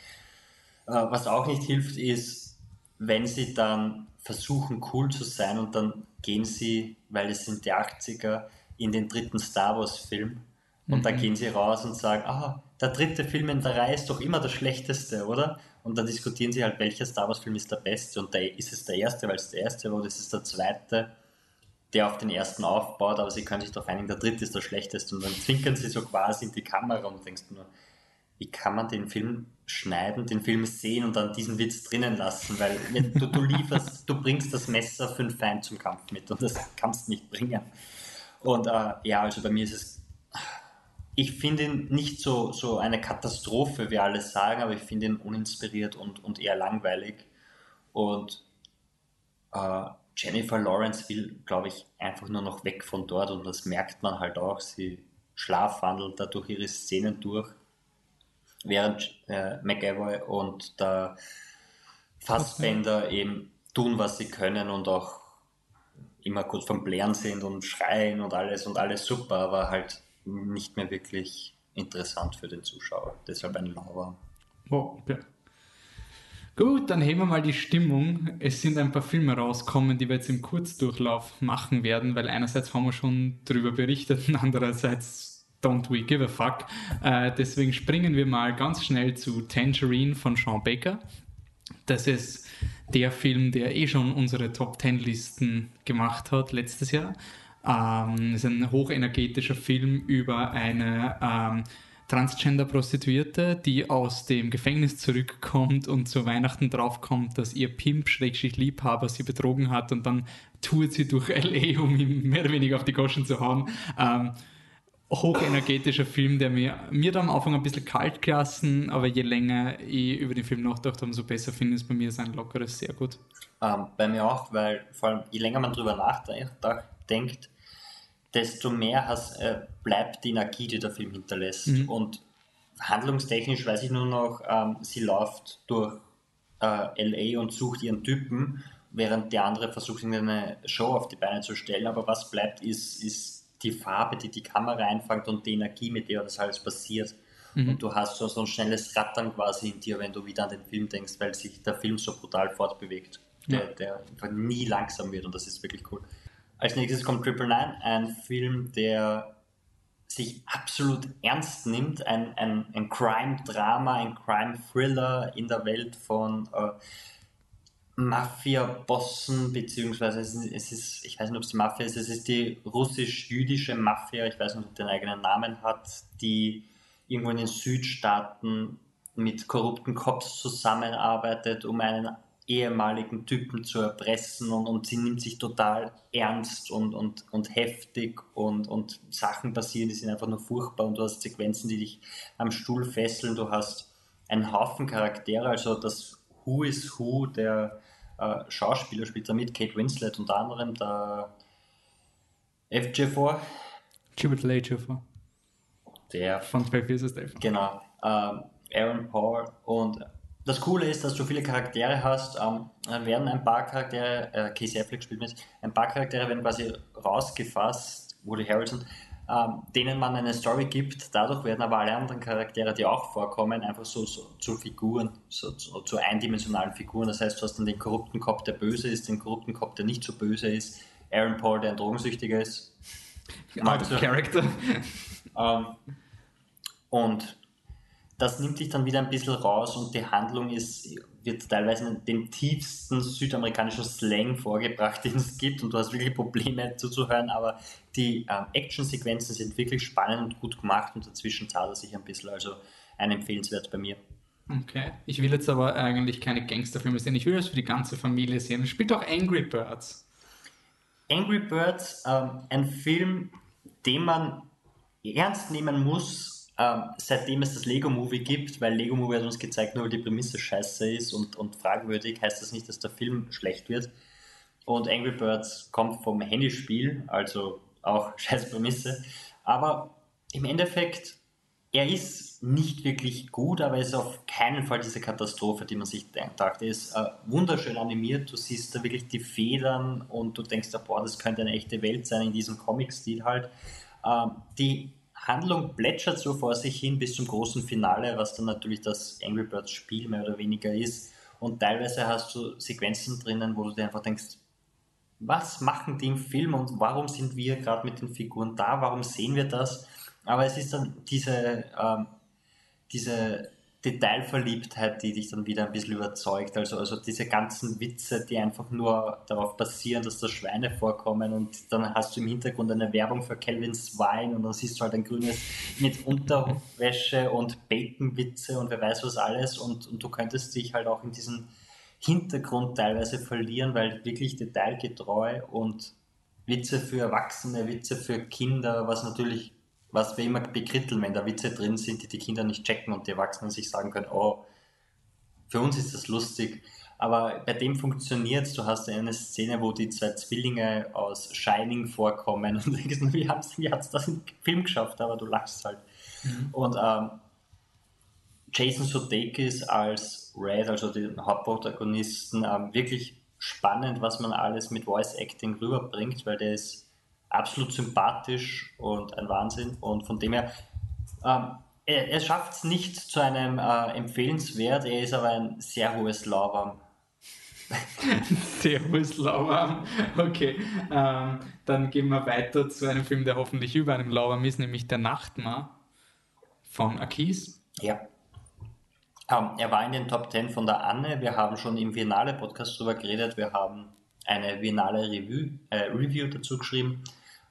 Äh, was auch nicht hilft, ist, wenn sie dann versuchen cool zu sein und dann gehen sie, weil es sind die 80er, in den dritten Star Wars Film und mhm. da gehen sie raus und sagen, ah, der dritte Film in der Reihe ist doch immer der schlechteste, oder? Und dann diskutieren sie halt, welcher Star Wars Film ist der beste und da ist es der erste, weil es der erste war, oder ist es der zweite, der auf den ersten aufbaut, aber sie können sich doch einigen, der dritte ist der schlechteste und dann zwinkern sie so quasi in die Kamera und denkst nur, wie kann man den Film schneiden, den Film sehen und dann diesen Witz drinnen lassen, weil du, du lieferst, du bringst das Messer für einen Feind zum Kampf mit und das kannst du nicht bringen. Und äh, ja, also bei mir ist es, ich finde ihn nicht so, so eine Katastrophe, wie alle sagen, aber ich finde ihn uninspiriert und, und eher langweilig. Und äh, Jennifer Lawrence will, glaube ich, einfach nur noch weg von dort und das merkt man halt auch. Sie schlafwandelt da durch ihre Szenen durch während äh, McAvoy und der Fassbender eben tun, was sie können und auch immer kurz vom Blären sind und schreien und alles und alles super, aber halt nicht mehr wirklich interessant für den Zuschauer. Deshalb ein Lauer. Oh, okay. Gut, dann heben wir mal die Stimmung. Es sind ein paar Filme rausgekommen, die wir jetzt im Kurzdurchlauf machen werden, weil einerseits haben wir schon darüber berichtet und andererseits Don't We Give a Fuck. Äh, deswegen springen wir mal ganz schnell zu Tangerine von Sean Baker. Das ist der Film, der eh schon unsere Top 10 Listen gemacht hat letztes Jahr. Ähm, ist ein hochenergetischer Film über eine ähm, Transgender-Prostituierte, die aus dem Gefängnis zurückkommt und zu Weihnachten draufkommt, dass ihr Pimp-Liebhaber sie betrogen hat und dann tourt sie durch L.A., um ihm mehr oder weniger auf die Goschen zu hauen. Ähm, hochenergetischer Film, der mir, mir da am Anfang ein bisschen kalt gelassen, aber je länger ich über den Film nachgedacht habe, umso besser finde ich es bei mir sein lockeres sehr gut. Ähm, bei mir auch, weil vor allem je länger man drüber nachdenkt, desto mehr has, äh, bleibt die Energie, die der Film hinterlässt. Mhm. Und handlungstechnisch weiß ich nur noch, ähm, sie läuft durch äh, LA und sucht ihren Typen, während der andere versucht, eine Show auf die Beine zu stellen. Aber was bleibt, ist, ist die Farbe, die die Kamera einfängt und die Energie, mit der das alles passiert. Mhm. Und du hast so, so ein schnelles Rattern quasi in dir, wenn du wieder an den Film denkst, weil sich der Film so brutal fortbewegt, der, ja. der nie langsam wird und das ist wirklich cool. Als nächstes kommt Triple Nine, ein Film, der sich absolut ernst nimmt, ein, ein, ein Crime-Drama, ein Crime-Thriller in der Welt von äh, Mafia-Bossen, beziehungsweise es ist, es ist, ich weiß nicht, ob es die Mafia ist, es ist die russisch-jüdische Mafia, ich weiß nicht, ob den eigenen Namen hat, die irgendwo in den Südstaaten mit korrupten Cops zusammenarbeitet, um einen ehemaligen Typen zu erpressen und, und sie nimmt sich total ernst und, und, und heftig und, und Sachen passieren, die sind einfach nur furchtbar und du hast Sequenzen, die dich am Stuhl fesseln, du hast einen Haufen Charaktere, also das Who is Who der äh, Schauspieler spielt da mit, Kate Winslet unter anderem, der FJ4. Jubilee J4. Der. Von 12 Years Genau. Ähm, Aaron Paul. Und das Coole ist, dass du viele Charaktere hast. Ähm, werden ein paar Charaktere, äh, Casey Affleck spielt mit, ein paar Charaktere werden quasi rausgefasst, Woody Harrelson, ähm, denen man eine Story gibt. Dadurch werden aber alle anderen Charaktere, die auch vorkommen, einfach so, so zu Figuren, so, so, zu eindimensionalen Figuren. Das heißt, du hast dann den korrupten Kopf, der böse ist, den korrupten Kopf, der nicht so böse ist, Aaron Paul, der ein Drogensüchtiger ist. Out of. Ähm, und das nimmt dich dann wieder ein bisschen raus und die Handlung ist, wird teilweise in den tiefsten südamerikanischen Slang vorgebracht, (laughs) den es gibt und du hast wirklich Probleme zuzuhören, aber die ähm, Actionsequenzen sind wirklich spannend und gut gemacht und dazwischen zahlt er sich ein bisschen, also ein empfehlenswert bei mir. Okay, ich will jetzt aber eigentlich keine Gangsterfilme sehen, ich will das für die ganze Familie sehen. Es spielt auch Angry Birds. Angry Birds, ähm, ein Film, den man ernst nehmen muss, ähm, seitdem es das Lego Movie gibt, weil Lego Movie hat uns gezeigt, nur weil die Prämisse scheiße ist und, und fragwürdig, heißt das nicht, dass der Film schlecht wird. Und Angry Birds kommt vom Handyspiel, also auch (laughs) scheiß Prämisse. Aber im Endeffekt, er ist nicht wirklich gut, aber er ist auf keinen Fall diese Katastrophe, die man sich dachte. Er ist äh, wunderschön animiert, du siehst da wirklich die Federn und du denkst, boah, das könnte eine echte Welt sein in diesem Comic-Stil halt. Ähm, die Handlung plätschert so vor sich hin bis zum großen Finale, was dann natürlich das Angry Birds Spiel mehr oder weniger ist. Und teilweise hast du Sequenzen drinnen, wo du dir einfach denkst, was machen die im Film und warum sind wir gerade mit den Figuren da, warum sehen wir das? Aber es ist dann diese, ähm, diese Detailverliebtheit, die dich dann wieder ein bisschen überzeugt. Also, also diese ganzen Witze, die einfach nur darauf basieren, dass da Schweine vorkommen und dann hast du im Hintergrund eine Werbung für Calvin's Wine und dann siehst du halt ein grünes mit Unterwäsche und Baconwitze und wer weiß was alles und, und du könntest dich halt auch in diesen Hintergrund teilweise verlieren, weil wirklich detailgetreu und Witze für Erwachsene, Witze für Kinder, was natürlich was wir immer bekritteln, wenn da Witze drin sind, die die Kinder nicht checken und die Erwachsenen sich sagen können, oh, für uns ist das lustig. Aber bei dem funktioniert es. Du hast eine Szene, wo die zwei Zwillinge aus Shining vorkommen (laughs) und denkst, wie hat es wie das im Film geschafft? Aber du lachst halt. Mhm. Und ähm, Jason Sudeikis als Red, also den Hauptprotagonisten, ähm, wirklich spannend, was man alles mit Voice Acting rüberbringt, weil der ist absolut sympathisch und ein Wahnsinn. Und von dem her, ähm, er, er schafft es nicht zu einem äh, empfehlenswert, er ist aber ein sehr hohes Lauwarm. (laughs) sehr hohes Lauwarm. Okay, ähm, dann gehen wir weiter zu einem Film, der hoffentlich über einem Lauwarm ist, nämlich Der Nachtmar von Akis. Ja. Ähm, er war in den Top 10 von der Anne. Wir haben schon im Biennale-Podcast darüber geredet. Wir haben eine Biennale Review, äh, Review dazu geschrieben.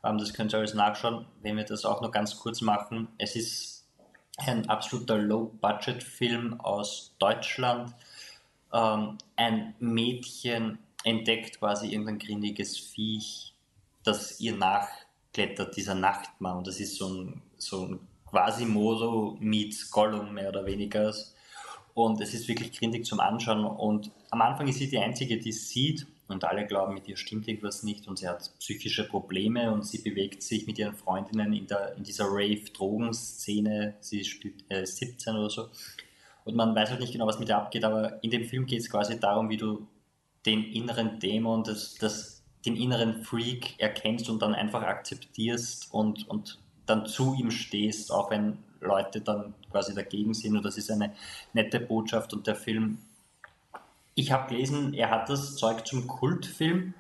Ähm, das könnt ihr alles nachschauen, wenn wir das auch noch ganz kurz machen. Es ist ein absoluter Low-Budget-Film aus Deutschland. Ähm, ein Mädchen entdeckt quasi irgendein grindiges Viech, das ihr nachklettert, dieser Nachtmann. Und das ist so ein, so ein Quasimodo meets Gollum mehr oder weniger. Und es ist wirklich grindig zum Anschauen. Und am Anfang ist sie die Einzige, die es sieht und alle glauben, mit ihr stimmt irgendwas nicht und sie hat psychische Probleme und sie bewegt sich mit ihren Freundinnen in, der, in dieser Rave-Drogenszene. Sie spielt äh, 17 oder so. Und man weiß halt nicht genau, was mit ihr abgeht, aber in dem Film geht es quasi darum, wie du den inneren Dämon, das, das, den inneren Freak erkennst und dann einfach akzeptierst und, und dann zu ihm stehst, auch wenn Leute dann quasi dagegen sind. Und das ist eine nette Botschaft und der Film ich habe gelesen, er hat das Zeug zum Kultfilm.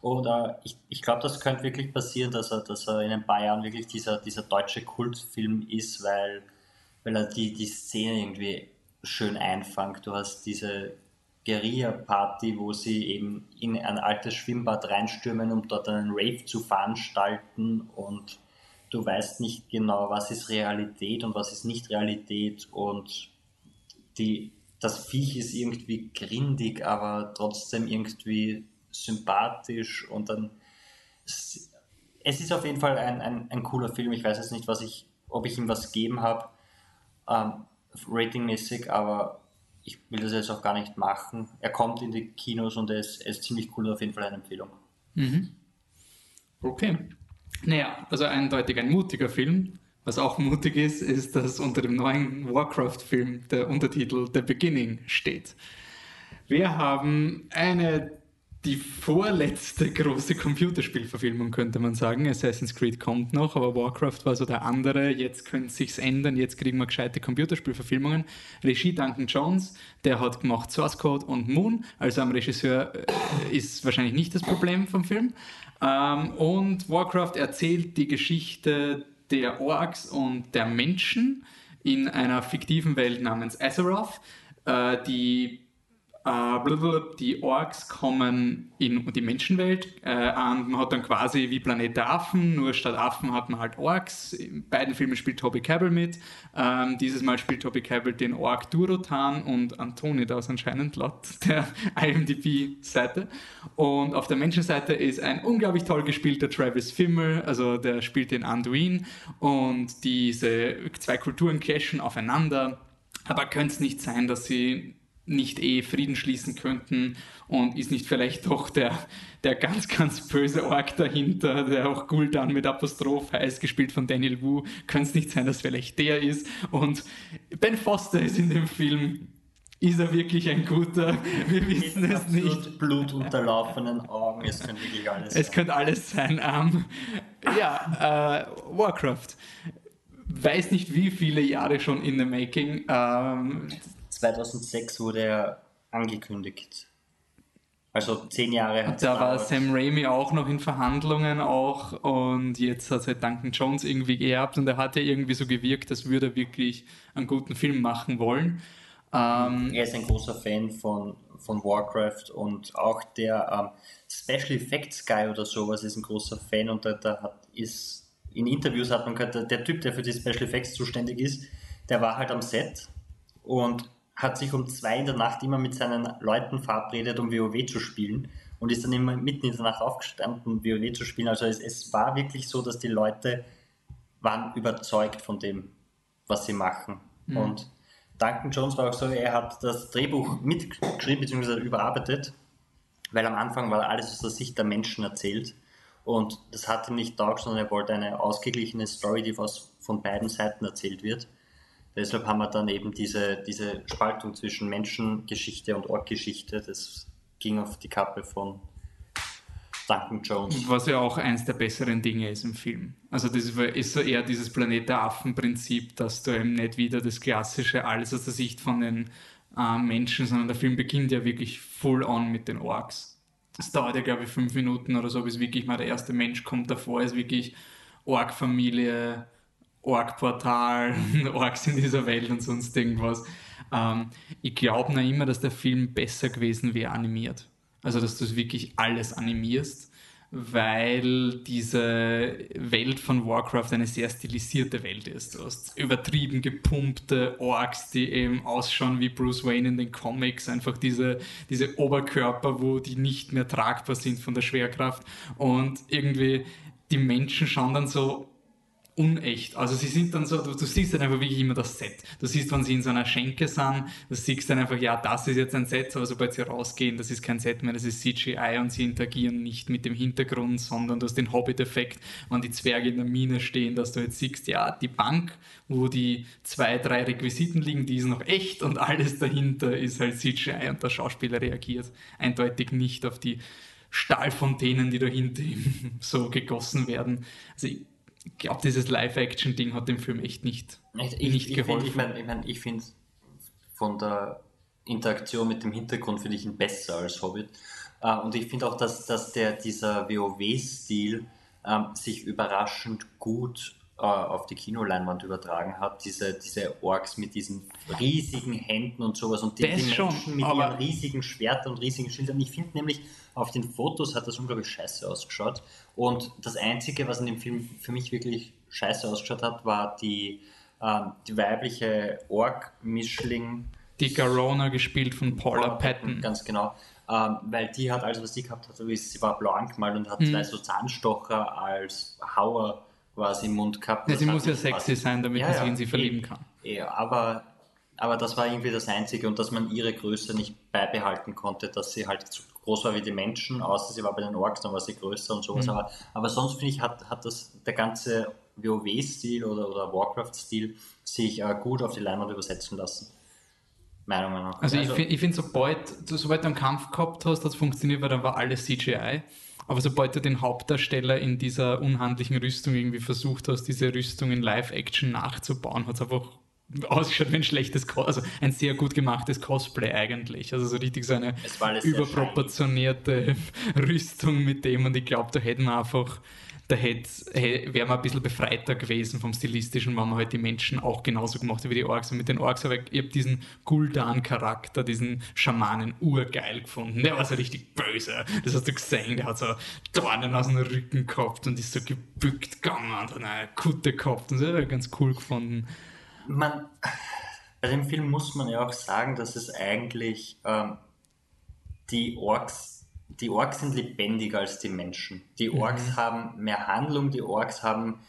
Oder ich, ich glaube, das könnte wirklich passieren, dass er, dass er in ein paar Jahren wirklich dieser, dieser deutsche Kultfilm ist, weil, weil er die, die Szene irgendwie schön einfängt. Du hast diese Guerilla-Party, wo sie eben in ein altes Schwimmbad reinstürmen, um dort einen Rave zu veranstalten und du weißt nicht genau, was ist Realität und was ist nicht Realität und die das Viech ist irgendwie grindig, aber trotzdem irgendwie sympathisch und dann es ist auf jeden Fall ein, ein, ein cooler Film. Ich weiß jetzt nicht, was ich, ob ich ihm was gegeben habe, ähm, ratingmäßig, aber ich will das jetzt auch gar nicht machen. Er kommt in die Kinos und er ist, er ist ziemlich cool, auf jeden Fall eine Empfehlung. Mhm. Okay. Naja, also eindeutig ein mutiger Film. Was auch mutig ist, ist, dass unter dem neuen Warcraft-Film der Untertitel The Beginning steht. Wir haben eine, die vorletzte große Computerspielverfilmung, könnte man sagen. Assassin's Creed kommt noch, aber Warcraft war so der andere. Jetzt könnte es sich ändern, jetzt kriegen wir gescheite Computerspielverfilmungen. Regie Duncan Jones, der hat gemacht Source Code und Moon, also am Regisseur äh, ist wahrscheinlich nicht das Problem vom Film. Ähm, und Warcraft erzählt die Geschichte der Orks und der Menschen in einer fiktiven Welt namens Azeroth. Äh, die die Orks kommen in die Menschenwelt und man hat dann quasi wie Planet der Affen, nur statt Affen hat man halt Orks. In beiden Filmen spielt Toby Cabell mit. Um, dieses Mal spielt Toby Cabell den Ork Durotan und Antonidas anscheinend laut der (laughs) IMDb-Seite. Und auf der Menschenseite ist ein unglaublich toll gespielter Travis Fimmel, also der spielt den Anduin und diese zwei Kulturen clashen aufeinander. Aber könnte es nicht sein, dass sie nicht eh Frieden schließen könnten und ist nicht vielleicht doch der, der ganz, ganz böse Ork dahinter, der auch Guldan mit Apostroph heißt, gespielt von Daniel Wu, könnte es nicht sein, dass vielleicht der ist und Ben Foster ist in dem Film ist er wirklich ein guter? Wir wissen es nicht. Blutunterlaufenen Augen, es könnte wirklich alles sein. Es könnte alles sein. Um, ja, äh, Warcraft. Weiß nicht, wie viele Jahre schon in the making. Ähm, 2006 wurde er angekündigt. Also zehn Jahre hat Da war Sam Raimi auch noch in Verhandlungen auch und jetzt hat halt Duncan Jones irgendwie geerbt und er hat ja irgendwie so gewirkt, als würde er wirklich einen guten Film machen wollen. Ähm, er ist ein großer Fan von, von Warcraft und auch der ähm, Special Effects Guy oder sowas ist ein großer Fan und da, da hat, ist in Interviews hat man gehört, der Typ, der für die Special Effects zuständig ist, der war halt am Set und hat sich um zwei in der Nacht immer mit seinen Leuten verabredet, um WoW zu spielen und ist dann immer mitten in der Nacht aufgestanden, um WoW zu spielen. Also es, es war wirklich so, dass die Leute waren überzeugt von dem, was sie machen. Mhm. Und Duncan Jones war auch so, er hat das Drehbuch mitgeschrieben bzw. überarbeitet, weil am Anfang war alles aus der Sicht der Menschen erzählt. Und das hat ihm nicht taugt, sondern er wollte eine ausgeglichene Story, die von beiden Seiten erzählt wird. Deshalb haben wir dann eben diese, diese Spaltung zwischen Menschengeschichte und Ortgeschichte. Das ging auf die Kappe von Duncan Jones. Was ja auch eins der besseren Dinge ist im Film. Also das ist so eher dieses Planet der Affen-Prinzip, dass du eben nicht wieder das klassische alles aus der Sicht von den äh, Menschen, sondern der Film beginnt ja wirklich full on mit den Orks. Es dauert ja, glaube ich, fünf Minuten oder so, bis wirklich mal der erste Mensch kommt davor, ist wirklich Ork-Familie, Org-Portal, (laughs) Orgs in dieser Welt und sonst irgendwas. Ähm, ich glaube noch immer, dass der Film besser gewesen wäre animiert. Also, dass du wirklich alles animierst, weil diese Welt von Warcraft eine sehr stilisierte Welt ist. Du hast übertrieben gepumpte Orks, die eben ausschauen wie Bruce Wayne in den Comics. Einfach diese, diese Oberkörper, wo die nicht mehr tragbar sind von der Schwerkraft. Und irgendwie die Menschen schauen dann so unecht. Also sie sind dann so, du, du, siehst dann einfach wirklich immer das Set. Du siehst, wenn sie in so einer Schenke sind, du siehst dann einfach, ja, das ist jetzt ein Set, aber sobald sie rausgehen, das ist kein Set mehr, das ist CGI und sie interagieren nicht mit dem Hintergrund, sondern du hast den Hobbit-Effekt, wenn die Zwerge in der Mine stehen, dass du jetzt siehst, ja, die Bank, wo die zwei, drei Requisiten liegen, die ist noch echt und alles dahinter ist halt CGI und der Schauspieler reagiert eindeutig nicht auf die Stahlfontänen, die dahinter (laughs) so gegossen werden. Also ich, ich glaube, dieses Live-Action-Ding hat dem Film echt nicht, ich, nicht ich, geholfen. Ich meine, ich, mein, ich finde von der Interaktion mit dem Hintergrund finde ich ihn besser als Hobbit. Uh, und ich finde auch, dass, dass der, dieser WoW-Stil ähm, sich überraschend gut äh, auf die Kinoleinwand übertragen hat. Diese, diese Orks mit diesen riesigen Händen und sowas und die, die Menschen schon, mit ihren riesigen Schwertern und riesigen Schildern. Ich finde nämlich, auf den Fotos hat das unglaublich scheiße ausgeschaut. Und das Einzige, was in dem Film für mich wirklich scheiße ausgeschaut hat, war die, ähm, die weibliche Ork-Mischling. Die Garona gespielt von Paula. Patton. Ganz genau. Ähm, weil die hat alles, was sie gehabt hat, sie war blau angemalt und hat mhm. zwei so Zahnstocher als Hauer quasi im Mund gehabt. Ja, sie muss ja sexy sein, damit ja, man sich in sie verlieben eh, kann. Ja, aber, aber das war irgendwie das Einzige und dass man ihre Größe nicht beibehalten konnte, dass sie halt zu groß war wie die Menschen, außer sie war bei den Orks, dann war sie größer und sowas. Mhm. Aber, aber sonst finde ich, hat, hat das der ganze WoW-Stil oder, oder Warcraft-Stil sich äh, gut auf die Leinwand übersetzen lassen. Meiner Meinung nach. Also, also ich finde, sobald, sobald du einen Kampf gehabt hast, hat es funktioniert, weil dann war alles CGI. Aber sobald du den Hauptdarsteller in dieser unhandlichen Rüstung irgendwie versucht hast, diese Rüstung in Live-Action nachzubauen, hat es einfach ausgeschaut wie ein schlechtes, also ein sehr gut gemachtes Cosplay eigentlich. Also so richtig so eine überproportionierte (laughs) Rüstung mit dem und ich glaube, da hätten wir einfach da wäre man ein bisschen befreiter gewesen vom Stilistischen, wenn man halt die Menschen auch genauso gemacht hat wie die Orks. Und mit den Orks habe ich, ich habe diesen Guldan-Charakter, diesen Schamanen urgeil gefunden. Der war so richtig böse. Das hast du gesehen. Der hat so Dornen aus dem Rücken gehabt und ist so gebückt gegangen und eine Kutte gehabt. Und das habe ich ganz cool gefunden. Man, bei dem Film muss man ja auch sagen, dass es eigentlich ähm, die Orks die Orks sind lebendiger als die Menschen. Die mhm. Orks mhm. haben mehr Handlung, die Orks haben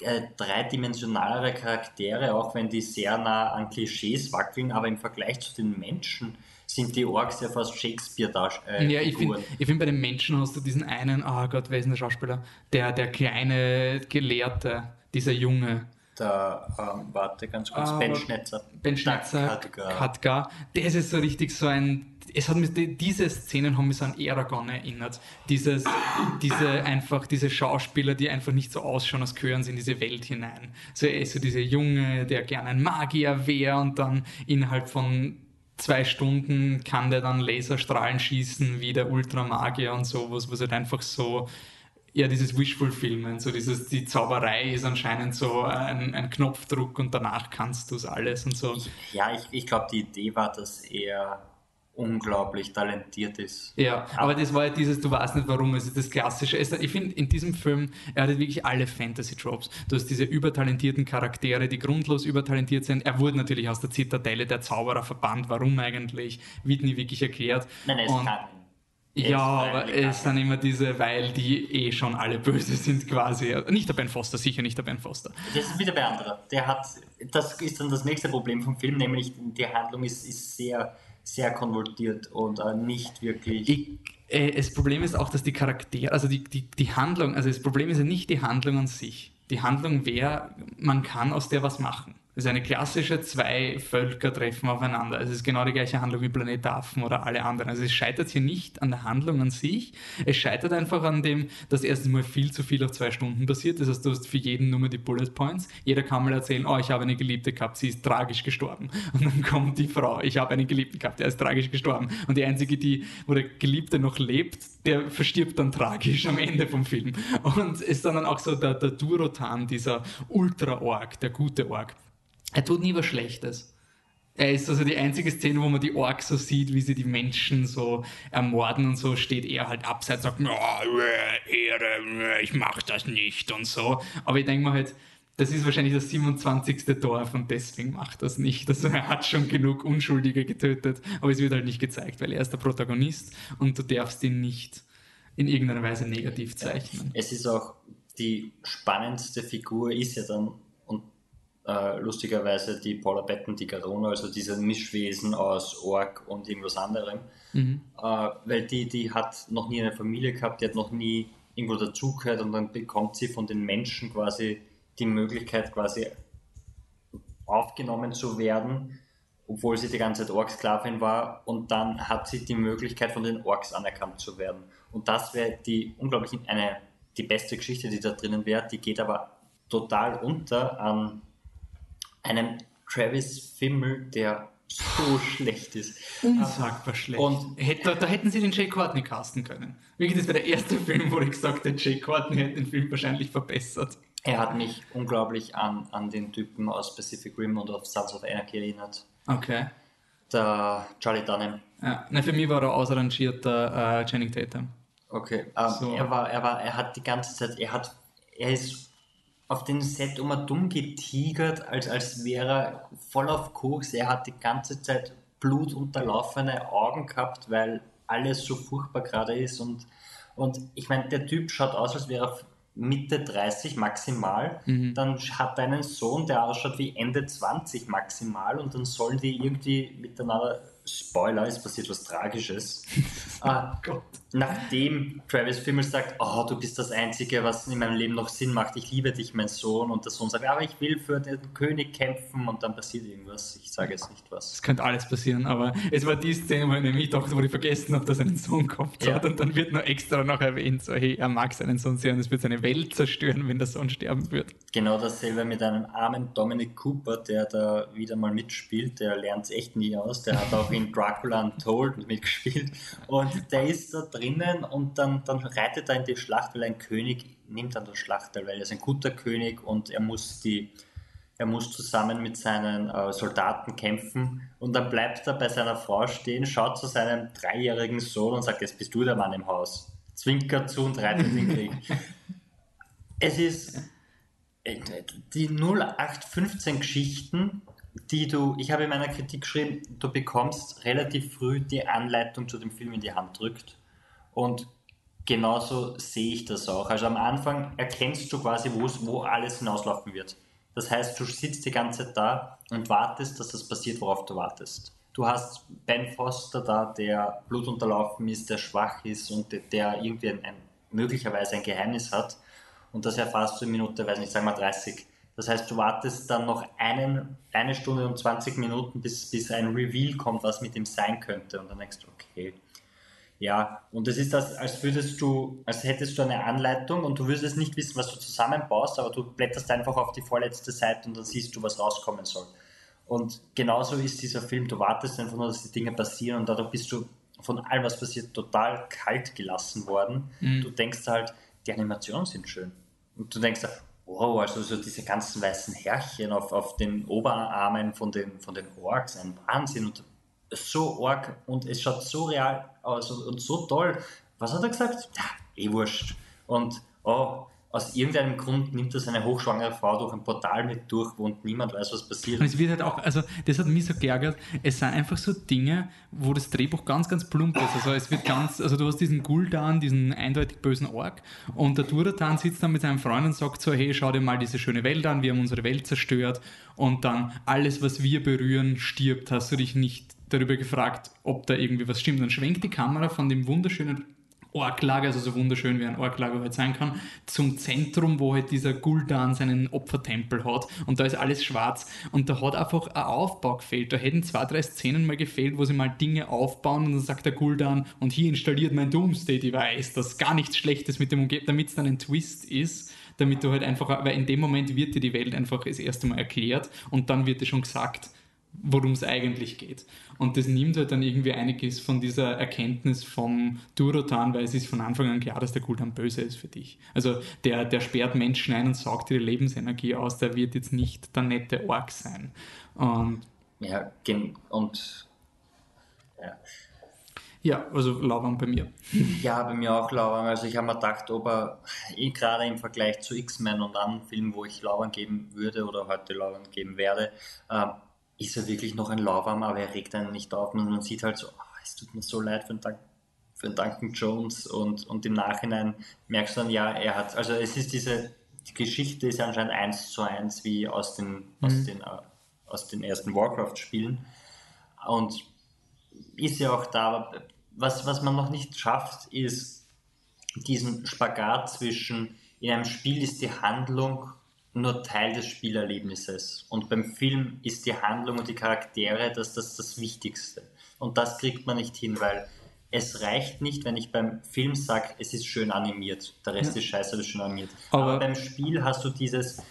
äh, dreidimensionalere Charaktere, auch wenn die sehr nah an Klischees wackeln, aber im Vergleich zu den Menschen sind die Orks ja fast Shakespeare da. Äh, ja, ich finde, find, bei den Menschen hast du diesen einen, oh Gott, wer ist denn der Schauspieler? Der, der kleine Gelehrte, dieser Junge. Der, ähm, warte ganz kurz, uh, Ben Schnetzer. Ben Schnetzer, Katka. Der ist so richtig so ein es hat mich, diese Szenen haben mich so an Aragon erinnert. Dieses, diese einfach, diese Schauspieler, die einfach nicht so ausschauen, als gehören sie in diese Welt hinein. So, er ist so dieser Junge, der gerne ein Magier wäre und dann innerhalb von zwei Stunden kann der dann Laserstrahlen schießen wie der Ultramagier und sowas, was halt einfach so ja, dieses Wishful-Filmen, so dieses, die Zauberei ist anscheinend so ein, ein Knopfdruck und danach kannst du es alles und so. Ja, ich, ich glaube, die Idee war, dass er unglaublich talentiert ist. Ja, aber, das war ja dieses, du weißt nicht warum, also das Klassische. Ich finde, in diesem Film, er hat wirklich alle Fantasy-Tropes. Du hast diese übertalentierten Charaktere, die grundlos übertalentiert sind. Er wurde natürlich aus der Zitadelle der Zauberer verbannt. Warum eigentlich? Wird nie wirklich erklärt. Nein, er ist kein ja, aber es sind immer diese, weil die eh schon alle böse sind quasi. Nicht der Ben Foster, sicher nicht der Ben Foster. Das ist wieder bei anderer. Der hat, das ist dann das nächste Problem vom Film, nämlich die Handlung ist, ist sehr sehr konvolutiert und äh, nicht wirklich. Ich, äh, das Problem ist auch, dass die Charaktere, also die, die, die Handlung, also das Problem ist ja nicht die Handlung an sich. Die Handlung wäre, man kann aus der was machen. Das ist eine klassische zwei Völker treffen aufeinander. Es ist genau die gleiche Handlung wie Planet Affen oder alle anderen. Also es scheitert hier nicht an der Handlung an sich. Es scheitert einfach an dem, dass erstens mal viel zu viel auf zwei Stunden passiert. Das heißt, du hast für jeden nur die Bullet Points. Jeder kann mal erzählen, oh, ich habe eine Geliebte gehabt, sie ist tragisch gestorben. Und dann kommt die Frau, ich habe einen Geliebten gehabt, der ist tragisch gestorben. Und die einzige, die, wo der Geliebte noch lebt, der verstirbt dann tragisch am Ende vom Film. Und ist dann auch so der, der Durotan, dieser Ultra-Org, der gute Org er tut nie was Schlechtes. Er ist also die einzige Szene, wo man die Orks so sieht, wie sie die Menschen so ermorden und so, steht er halt abseits, sagt, oh, Ehre, ich mach das nicht und so. Aber ich denke mir halt, das ist wahrscheinlich das 27. Dorf und deswegen macht das nicht. Also er hat schon genug Unschuldige getötet, aber es wird halt nicht gezeigt, weil er ist der Protagonist und du darfst ihn nicht in irgendeiner Weise negativ zeichnen. Es ist auch die spannendste Figur ist ja dann äh, lustigerweise die Paula Betten, die Garona, also diese Mischwesen aus Ork und irgendwas anderem. Mhm. Äh, weil die, die hat noch nie eine Familie gehabt, die hat noch nie irgendwo dazugehört und dann bekommt sie von den Menschen quasi die Möglichkeit, quasi aufgenommen zu werden, obwohl sie die ganze Zeit Ork-Sklavin war und dann hat sie die Möglichkeit, von den Orks anerkannt zu werden. Und das wäre die unglaublich eine, die beste Geschichte, die da drinnen wäre, die geht aber total unter an einem Travis Fimmel, der so schlecht ist. Unsagbar schlecht. Und hätte, da hätten sie den Jay Courtney casten können. Wirklich, das wäre der erste (laughs) Film, wo ich gesagt habe, Jay Courtney hätte den Film wahrscheinlich verbessert. Er hat mich unglaublich an, an den Typen aus Pacific Rim und auf Sons of Anarchy erinnert. Okay. Der Charlie Dunham. Ja, nein, für mich war er ausrangierter äh, Channing Tatum. Okay, um, so. er war, er war, er hat die ganze Zeit, er hat, er ist auf dem Set immer dumm getigert, als, als wäre er voll auf Koks. Er hat die ganze Zeit blutunterlaufene Augen gehabt, weil alles so furchtbar gerade ist. Und, und ich meine, der Typ schaut aus, als wäre er Mitte 30 maximal. Mhm. Dann hat er einen Sohn, der ausschaut wie Ende 20 maximal. Und dann sollen die irgendwie miteinander Spoiler, es passiert was Tragisches. (laughs) uh, nachdem Travis Fimmel sagt, oh, du bist das Einzige, was in meinem Leben noch Sinn macht, ich liebe dich, mein Sohn, und der Sohn sagt, aber ich will für den König kämpfen, und dann passiert irgendwas, ich sage jetzt nicht was. Es könnte alles passieren, aber es war die Szene, wo ich nämlich dachte, wo ich vergessen habe, dass er einen Sohn gehabt ja. und dann wird noch extra noch erwähnt, so, hey, er mag seinen Sohn sehr, und es wird seine Welt zerstören, wenn der Sohn sterben wird. Genau dasselbe mit einem armen Dominic Cooper, der da wieder mal mitspielt, der lernt es echt nie aus, der hat auch in (laughs) Dracula Untold mitgespielt und der ist da drinnen und dann, dann reitet er in die Schlacht, weil ein König nimmt an der Schlacht teil, weil er ist ein guter König und er muss die er muss zusammen mit seinen äh, Soldaten kämpfen und dann bleibt er bei seiner Frau stehen, schaut zu seinem dreijährigen Sohn und sagt, jetzt bist du der Mann im Haus. Zwinkert zu und reitet den Krieg. es ist äh, die 0815 Geschichten die du, ich habe in meiner Kritik geschrieben, du bekommst relativ früh die Anleitung zu dem Film in die Hand drückt. Und genauso sehe ich das auch. Also am Anfang erkennst du quasi, wo alles hinauslaufen wird. Das heißt, du sitzt die ganze Zeit da und wartest, dass das passiert, worauf du wartest. Du hast Ben Foster da, der blutunterlaufen ist, der schwach ist und der irgendwie ein, ein, möglicherweise ein Geheimnis hat. Und das erfährst du in Minute, weiß nicht, sagen wir 30. Das heißt, du wartest dann noch einen, eine Stunde und 20 Minuten, bis, bis ein Reveal kommt, was mit ihm sein könnte. Und dann denkst du, okay. Ja, und es ist das, als würdest du, als hättest du eine Anleitung und du würdest nicht wissen, was du zusammenbaust, aber du blätterst einfach auf die vorletzte Seite und dann siehst du, was rauskommen soll. Und genauso ist dieser Film, du wartest einfach nur, dass die Dinge passieren und dadurch bist du von allem, was passiert, total kalt gelassen worden. Mhm. Du denkst halt, die Animationen sind schön. Und du denkst, wow, also so diese ganzen weißen Härchen auf, auf den Oberarmen von den, von den Orks, ein Wahnsinn und so arg und es schaut so real aus und, und so toll. Was hat er gesagt? Ja, eh wurscht. Und oh, aus irgendeinem Grund nimmt er seine hochschwangere Frau durch ein Portal mit durch, wo niemand weiß, was passiert. Und es wird halt auch, also das hat mich so geärgert, es sind einfach so Dinge, wo das Drehbuch ganz, ganz plump ist. Also es wird ganz, also du hast diesen Guldan, diesen eindeutig bösen Ork und der Duratan sitzt dann mit seinem Freund und sagt so, hey, schau dir mal diese schöne Welt an, wir haben unsere Welt zerstört und dann alles, was wir berühren, stirbt. Hast du dich nicht darüber gefragt, ob da irgendwie was stimmt? Dann schwenkt die Kamera von dem wunderschönen Orklager, also so wunderschön wie ein Orklager halt sein kann, zum Zentrum, wo halt dieser Guldan seinen Opfertempel hat und da ist alles schwarz und da hat einfach ein Aufbau gefehlt. Da hätten zwei, drei Szenen mal gefehlt, wo sie mal Dinge aufbauen und dann sagt der Guldan und hier installiert mein Doomsday Device, das gar nichts Schlechtes mit dem umgeht, damit es dann ein Twist ist, damit du halt einfach, weil in dem Moment wird dir die Welt einfach das erste Mal erklärt und dann wird dir schon gesagt, worum es eigentlich geht. Und das nimmt halt dann irgendwie einiges von dieser Erkenntnis vom Durotan, weil es ist von Anfang an klar, dass der Guldan böse ist für dich. Also der, der sperrt Menschen ein und saugt ihre Lebensenergie aus, der wird jetzt nicht der nette Ork sein. Und ja, und ja. Ja, also Lauwang bei mir. Ja, bei mir auch Lauwang. Also ich habe mir gedacht, ob er gerade im Vergleich zu X-Men und anderen Filmen, wo ich Lauwang geben würde oder heute Lauwang geben werde, äh, ist er wirklich noch ein Lauwarm, aber er regt einen nicht auf. Und man sieht halt so, oh, es tut mir so leid für den, Dun für den Duncan Jones und, und im Nachhinein merkst du dann, ja, er hat, also es ist diese, die Geschichte ist anscheinend eins zu eins wie aus den, mhm. aus den, uh, aus den ersten Warcraft-Spielen und ist ja auch da, was, was man noch nicht schafft, ist diesen Spagat zwischen, in einem Spiel ist die Handlung nur Teil des Spielerlebnisses. Und beim Film ist die Handlung und die Charaktere das, das, das Wichtigste. Und das kriegt man nicht hin, weil es reicht nicht, wenn ich beim Film sage, es ist schön animiert. Der Rest ja. ist scheiße, aber ist schön animiert. Aber, aber, beim Spiel hast du dieses,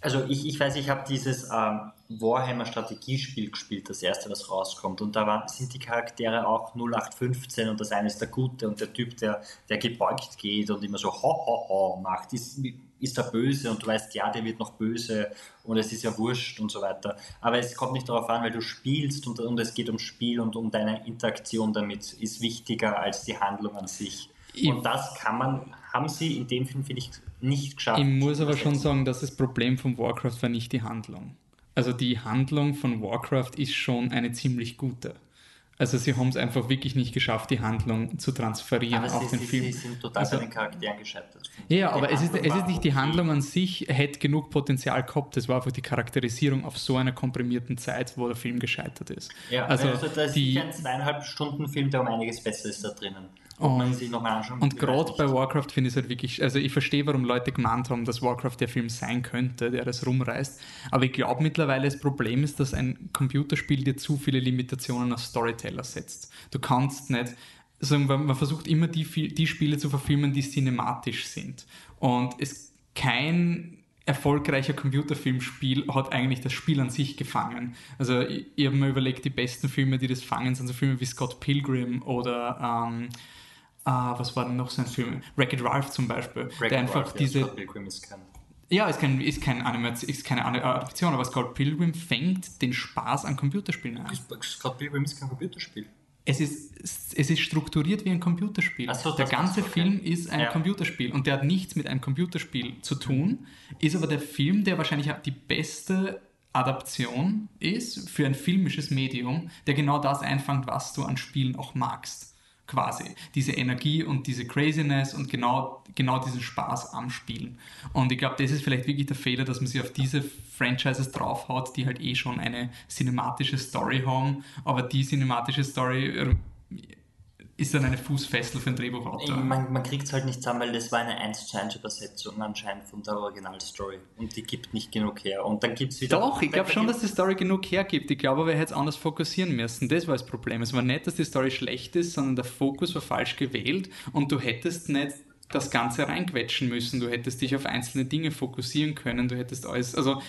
also ich, ich weiß, ich habe dieses ähm, Warhammer Strategiespiel gespielt, das erste, was rauskommt. Und da war, sind die Charaktere auch 0815 und das eine ist der Gute und der Typ, der, der gebeugt geht und immer so ho ho ho macht, ist ist er böse und du weißt, ja, der wird noch böse und es ist ja wurscht und so weiter. Aber es kommt nicht darauf an, weil du spielst und, und es geht ums Spiel und um deine Interaktion damit ist wichtiger als die Handlung an sich. Ich und das kann man, haben sie in dem Film, finde ich, nicht geschafft. Ich muss aber schon sagen, dass das Problem von Warcraft war nicht die Handlung. Also die Handlung von Warcraft ist schon eine ziemlich gute. Also sie haben es einfach wirklich nicht geschafft, die Handlung zu transferieren aber auf sie, den sie, Film. Sie sind total also, bei den Charakteren gescheitert. Ja, aber es ist, es ist nicht die Handlung an sich, hätte genug Potenzial gehabt. Das war einfach die Charakterisierung auf so einer komprimierten Zeit, wo der Film gescheitert ist. Ja, also, also da ist die, ein zweieinhalb Stunden Film, der um einiges besser ist da drinnen. Und, und gerade bei Warcraft finde ich es halt wirklich, also ich verstehe, warum Leute gemeint haben, dass Warcraft der Film sein könnte, der das rumreißt. Aber ich glaube mittlerweile, das Problem ist, dass ein Computerspiel dir zu viele Limitationen als Storyteller setzt. Du kannst nicht, also man versucht immer die, die Spiele zu verfilmen, die cinematisch sind. Und es kein erfolgreicher Computerfilmspiel hat eigentlich das Spiel an sich gefangen. Also ich, ich habe mir überlegt, die besten Filme, die das fangen, sind so Filme wie Scott Pilgrim oder ähm, Uh, was war denn noch so ein Film? Wreck-It Ralph zum Beispiel. Wreck der einfach Ralph, diese. Ja, ist kein ja, ist, kein, ist, kein Animation, ist keine Adaption, aber Scott Pilgrim fängt den Spaß an Computerspielen an. Scott Pilgrim ist kein Computerspiel. Es ist, es ist strukturiert wie ein Computerspiel. So, der ganze okay. Film ist ein ja. Computerspiel und der hat nichts mit einem Computerspiel zu tun, ist aber der Film, der wahrscheinlich die beste Adaption ist für ein filmisches Medium, der genau das einfängt, was du an Spielen auch magst quasi. Diese Energie und diese Craziness und genau, genau diesen Spaß am Spielen. Und ich glaube, das ist vielleicht wirklich der Fehler, dass man sich auf diese Franchises draufhaut, die halt eh schon eine cinematische Story haben, aber die cinematische Story ist dann eine Fußfessel für ein Drehbuchautor. Man, man kriegt es halt nicht zusammen, weil das war eine 1 zu 1 Übersetzung anscheinend von der Originalstory und die gibt nicht genug her. Und dann gibt es wieder. Doch, ich glaube schon, dass die Story genug hergibt. Ich glaube aber, er hätte es anders fokussieren müssen. Das war das Problem. Es war nicht, dass die Story schlecht ist, sondern der Fokus war falsch gewählt und du hättest nicht das Ganze reinquetschen müssen. Du hättest dich auf einzelne Dinge fokussieren können. Du hättest alles. Also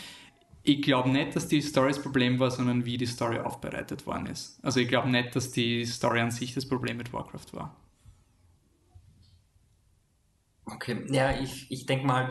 ich glaube nicht, dass die Story das Problem war, sondern wie die Story aufbereitet worden ist. Also ich glaube nicht, dass die Story an sich das Problem mit Warcraft war. Okay, ja, ich, ich denke mal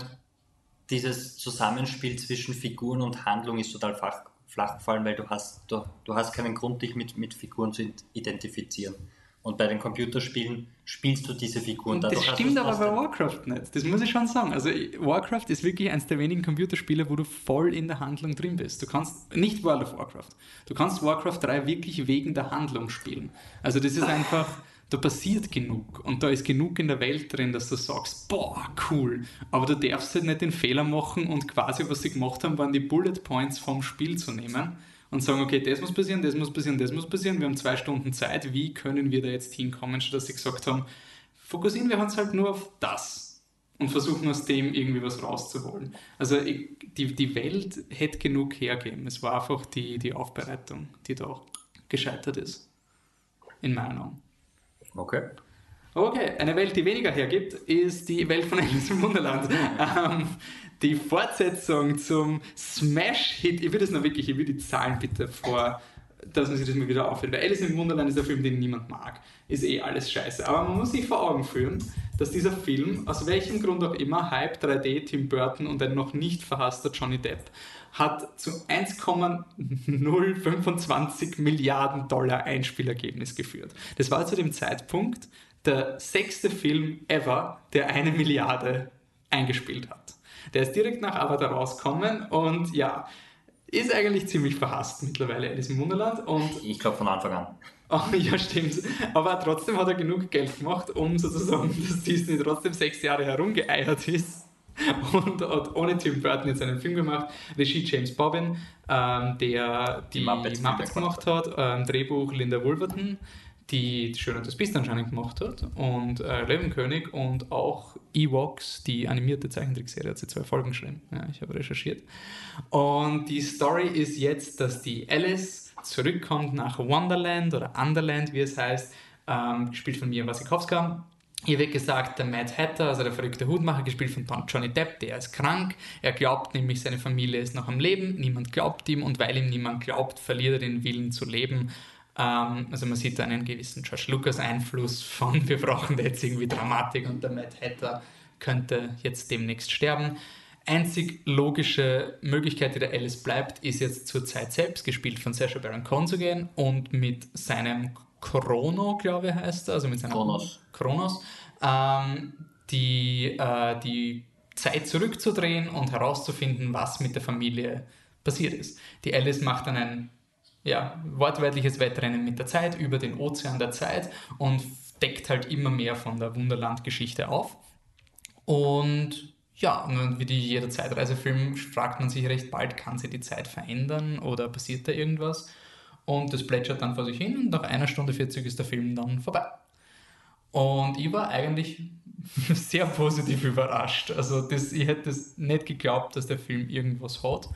dieses Zusammenspiel zwischen Figuren und Handlung ist total flach, flach gefallen, weil du hast, du, du hast keinen Grund, dich mit, mit Figuren zu identifizieren. Und bei den Computerspielen spielst du diese Figuren. Und das stimmt aber bei Warcraft nicht. Das muss ich schon sagen. Also Warcraft ist wirklich eines der wenigen Computerspiele, wo du voll in der Handlung drin bist. Du kannst nicht World of Warcraft. Du kannst Warcraft 3 wirklich wegen der Handlung spielen. Also das ist einfach, da passiert genug und da ist genug in der Welt drin, dass du sagst, boah, cool. Aber du darfst halt nicht den Fehler machen und quasi, was sie gemacht haben, waren die Bullet Points vom Spiel zu nehmen und sagen, okay, das muss passieren, das muss passieren, das muss passieren, wir haben zwei Stunden Zeit, wie können wir da jetzt hinkommen, statt dass sie gesagt haben, fokussieren wir uns halt nur auf das und versuchen aus dem irgendwie was rauszuholen. Also die, die Welt hätte genug hergeben, es war einfach die, die Aufbereitung, die da gescheitert ist, in meinen Augen. Okay. Okay, eine Welt, die weniger hergibt, ist die Welt von Alice im Wunderland. (laughs) ähm, die Fortsetzung zum Smash-Hit, ich will das noch wirklich, ich will die Zahlen bitte vor, dass man sich das mal wieder auffällt. Weil Alice im Wunderland ist ein Film, den niemand mag. Ist eh alles scheiße. Aber man muss sich vor Augen führen, dass dieser Film, aus welchem Grund auch immer, Hype, 3D, Tim Burton und ein noch nicht verhasster Johnny Depp, hat zu 1,025 Milliarden Dollar Einspielergebnis geführt. Das war zu dem Zeitpunkt der sechste Film ever, der eine Milliarde eingespielt hat. Der ist direkt nach Avatar rausgekommen und ja, ist eigentlich ziemlich verhasst mittlerweile, Alice im Wunderland. Und ich glaube von Anfang an. (laughs) Oh, ja, stimmt. Aber trotzdem hat er genug Geld gemacht, um sozusagen, (laughs) dass Disney trotzdem sechs Jahre herumgeeiert ist und hat ohne Tim Burton jetzt einen Film gemacht. Regie James Bobbin, ähm, der die, die Muppets, Muppets gemacht hat, ähm, Drehbuch Linda Wolverton, die Schön und das Biest anscheinend gemacht hat und äh, Löwenkönig und auch Ewoks, die animierte Zeichentrickserie, hat sie zwei Folgen geschrieben. Ja, ich habe recherchiert. Und die Story ist jetzt, dass die Alice zurückkommt nach Wonderland oder Underland, wie es heißt, ähm, gespielt von Mia Wasikowska. Hier wird gesagt, der Mad Hatter, also der verrückte Hutmacher, gespielt von Johnny Depp, der ist krank. Er glaubt nämlich, seine Familie ist noch am Leben. Niemand glaubt ihm und weil ihm niemand glaubt, verliert er den Willen zu leben also man sieht einen gewissen George Lucas Einfluss von (laughs) wir brauchen da jetzt irgendwie Dramatik und der Mad Hatter könnte jetzt demnächst sterben. Einzig logische Möglichkeit, die der Alice bleibt, ist jetzt zur Zeit selbst gespielt von Sacha Baron Cohen zu gehen und mit seinem Chrono, glaube ich, heißt er, also mit seinem Chronos, Chronos ähm, die, äh, die Zeit zurückzudrehen und herauszufinden, was mit der Familie passiert ist. Die Alice macht dann ein ja, wortwörtliches Wettrennen mit der Zeit über den Ozean der Zeit und deckt halt immer mehr von der Wunderland-Geschichte auf. Und ja, wie die jeder Zeitreisefilm fragt man sich recht bald, kann sich die Zeit verändern oder passiert da irgendwas? Und das plätschert dann vor sich hin und nach einer Stunde 40 ist der Film dann vorbei. Und ich war eigentlich (laughs) sehr positiv überrascht. Also das, ich hätte es nicht geglaubt, dass der Film irgendwas hat.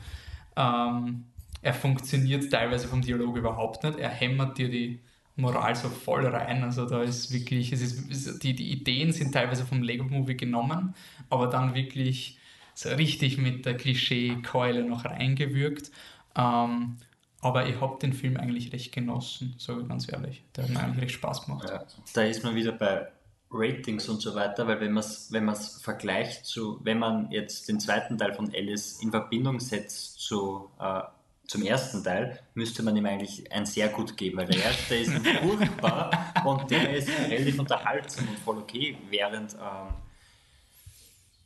Ähm, er funktioniert teilweise vom Dialog überhaupt nicht. Er hämmert dir die Moral so voll rein. Also da ist wirklich, es ist, die, die Ideen sind teilweise vom Lego-Movie genommen, aber dann wirklich so richtig mit der Klischee-Keule noch reingewürgt. Ähm, aber ich habe den Film eigentlich recht genossen, sage ich ganz ehrlich. Der hat mir eigentlich recht Spaß gemacht. Ja, da ist man wieder bei Ratings und so weiter, weil wenn man es wenn vergleicht zu, wenn man jetzt den zweiten Teil von Alice in Verbindung setzt zu äh, zum ersten Teil müsste man ihm eigentlich ein sehr gut geben, weil der erste ist furchtbar und der ist relativ unterhaltsam und voll okay, während ähm,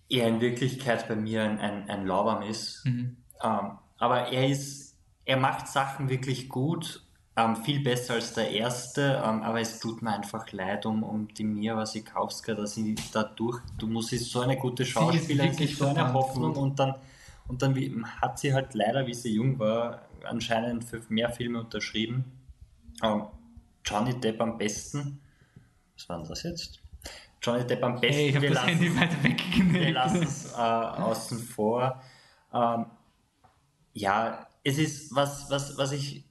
er in Wirklichkeit bei mir ein, ein, ein Lauwarm ist. Mhm. Ähm, aber er ist, er macht Sachen wirklich gut, ähm, viel besser als der erste, ähm, aber es tut mir einfach leid um, um die Mia Wasikowska, dass sie dadurch, du musst sie so eine gute Schauspielerin, so eine Hoffnung und dann und dann hat sie halt leider, wie sie jung war, anscheinend für mehr Filme unterschrieben. Ähm, Johnny Depp am besten. Was war denn das jetzt? Johnny Depp am besten. Hey, wir, lassen, wir lassen es äh, außen vor. Ähm, ja, es ist was, was, was ich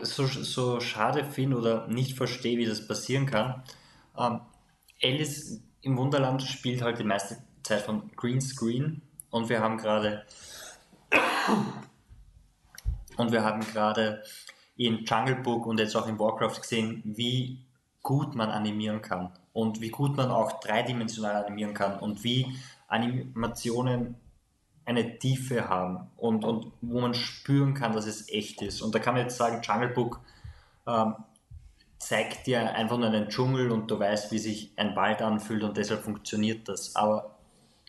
so, so schade finde oder nicht verstehe, wie das passieren kann. Ähm, Alice im Wunderland spielt halt die meiste Zeit von Greenscreen und wir haben gerade Und wir haben gerade in Jungle Book und jetzt auch in Warcraft gesehen, wie gut man animieren kann und wie gut man auch dreidimensional animieren kann und wie Animationen eine Tiefe haben und, und wo man spüren kann, dass es echt ist. Und da kann man jetzt sagen, Jungle Book ähm, zeigt dir einfach nur einen Dschungel und du weißt, wie sich ein Wald anfühlt und deshalb funktioniert das. Aber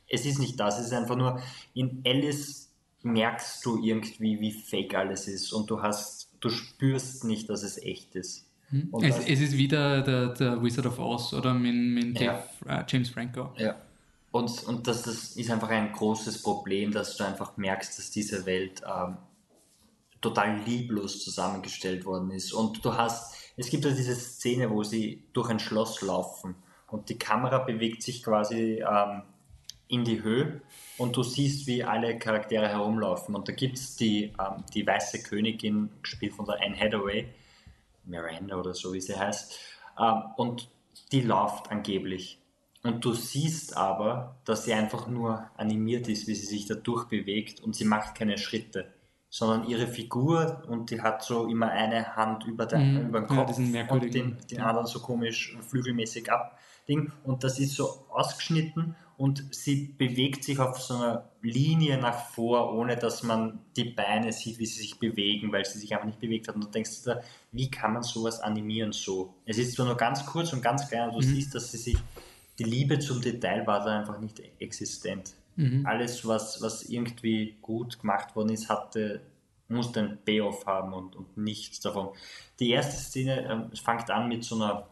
es ist nicht das, es ist einfach nur, in Alice merkst du irgendwie, wie fake alles ist und du hast, du spürst nicht, dass es echt ist. Hm. Es, es, ist wieder der, der, Wizard of Oz oder mit, mit ja. Dave, uh, James Franco. Ja. Und, und das, das ist einfach ein großes Problem, dass du einfach merkst, dass diese Welt ähm, total lieblos zusammengestellt worden ist. Und du hast, es gibt ja diese Szene, wo sie durch ein Schloss laufen und die Kamera bewegt sich quasi ähm, in die Höhe und du siehst, wie alle Charaktere herumlaufen. Und da gibt es die, ähm, die weiße Königin, gespielt von der Anne Hathaway, Miranda oder so wie sie heißt, ähm, und die läuft angeblich. Und du siehst aber, dass sie einfach nur animiert ist, wie sie sich da durchbewegt und sie macht keine Schritte, sondern ihre Figur und die hat so immer eine Hand über, den, mhm. über den Kopf ja, und den, den anderen so komisch flügelmäßig ab. Ding. Und das ist so ausgeschnitten und sie bewegt sich auf so einer Linie nach vor, ohne dass man die Beine sieht, wie sie sich bewegen, weil sie sich einfach nicht bewegt hat. Und du denkst dir, wie kann man sowas animieren so? Es ist zwar nur ganz kurz und ganz klein, und du mhm. siehst, dass sie sich die Liebe zum Detail war da einfach nicht existent. Mhm. Alles, was, was irgendwie gut gemacht worden ist, hatte, musste ein Payoff haben und, und nichts davon. Die erste Szene ähm, fängt an mit so, einer,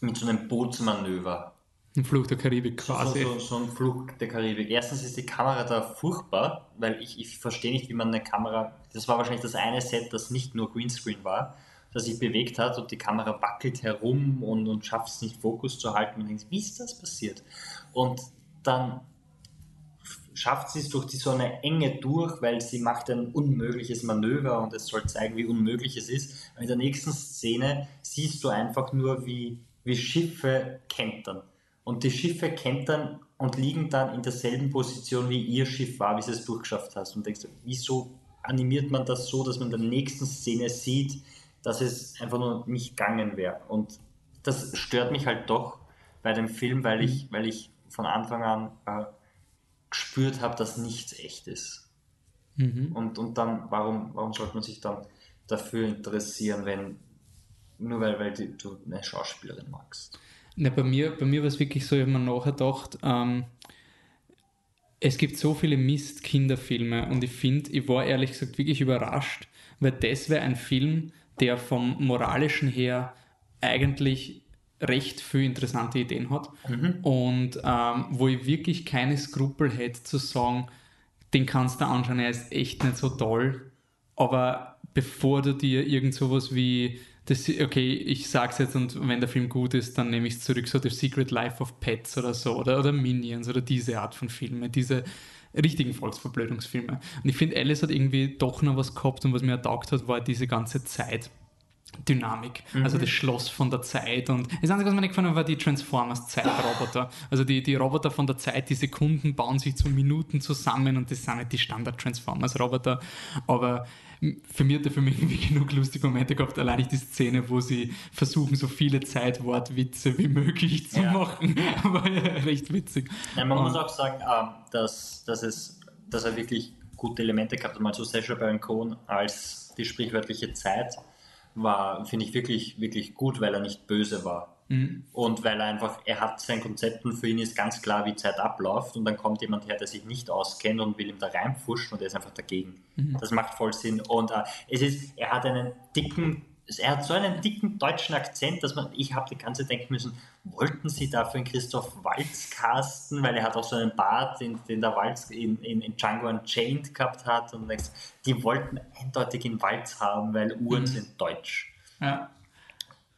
mit so einem Bootsmanöver. Ein Flug der Karibik quasi. So, so, so, ein Flug der Karibik. Erstens ist die Kamera da furchtbar, weil ich, ich verstehe nicht, wie man eine Kamera. Das war wahrscheinlich das eine Set, das nicht nur Greenscreen war das sich bewegt hat und die Kamera wackelt herum und, und schafft es nicht Fokus zu halten und denkt, wie ist das passiert? Und dann schafft sie es durch die so eine Enge durch, weil sie macht ein unmögliches Manöver und es soll zeigen, wie unmöglich es ist. Und in der nächsten Szene siehst du einfach nur, wie, wie Schiffe kentern. Und die Schiffe kentern und liegen dann in derselben Position, wie ihr Schiff war, wie sie es durchgeschafft hast. Und denkst, wieso animiert man das so, dass man in der nächsten Szene sieht, dass es einfach nur nicht gegangen wäre. Und das stört mich halt doch bei dem Film, weil ich, weil ich von Anfang an äh, gespürt habe, dass nichts echt ist. Mhm. Und, und dann, warum, warum sollte man sich dann dafür interessieren, wenn nur weil, weil die, du eine Schauspielerin magst? Ne, bei mir, bei mir war es wirklich so, ich habe mir nachher gedacht, ähm, es gibt so viele Mist-Kinderfilme und ich finde, ich war ehrlich gesagt wirklich überrascht, weil das wäre ein Film, der vom moralischen her eigentlich recht viele interessante Ideen hat mhm. und ähm, wo ich wirklich keine Skrupel hätte zu sagen, den kannst du anschauen, er ist echt nicht so toll, aber bevor du dir irgend sowas wie das, okay, ich sag's jetzt und wenn der Film gut ist, dann nehme ich es zurück, so The Secret Life of Pets oder so oder, oder Minions oder diese Art von Filme, diese richtigen Volksverblödungsfilme. Und ich finde, Alice hat irgendwie doch noch was gehabt und was mir ertaugt hat, war diese ganze Zeit. Dynamik, mhm. also das Schloss von der Zeit und das Einzige, was mir nicht gefallen hat, war die Transformers Zeitroboter. Also die, die Roboter von der Zeit, die Sekunden bauen sich zu Minuten zusammen und das sind nicht die Standard Transformers Roboter, aber für mich hat der Film irgendwie genug lustige Momente gehabt, allein die Szene, wo sie versuchen, so viele Zeitwortwitze wie möglich zu ja. machen. (laughs) Aber ja, recht witzig. Ja, man um, muss auch sagen, ähm, dass, dass, es, dass er wirklich gute Elemente gehabt hat. Mal so Sacha Baron Cohen als die sprichwörtliche Zeit war, finde ich wirklich, wirklich gut, weil er nicht böse war. Mhm. Und weil er einfach, er hat sein Konzept und für ihn ist ganz klar, wie Zeit abläuft und dann kommt jemand her, der sich nicht auskennt und will ihm da reinpfuschen und er ist einfach dagegen. Mhm. Das macht voll Sinn. Und äh, es ist, er hat einen dicken, er hat so einen dicken deutschen Akzent, dass man, ich habe die ganze Zeit denken müssen, wollten sie dafür einen Christoph Waltz casten, weil er hat auch so einen Bart, den, den der Waltz in, in, in Django Unchained gehabt hat und denkst, die wollten eindeutig ihn Waltz haben, weil Uhren mhm. sind deutsch. Ja.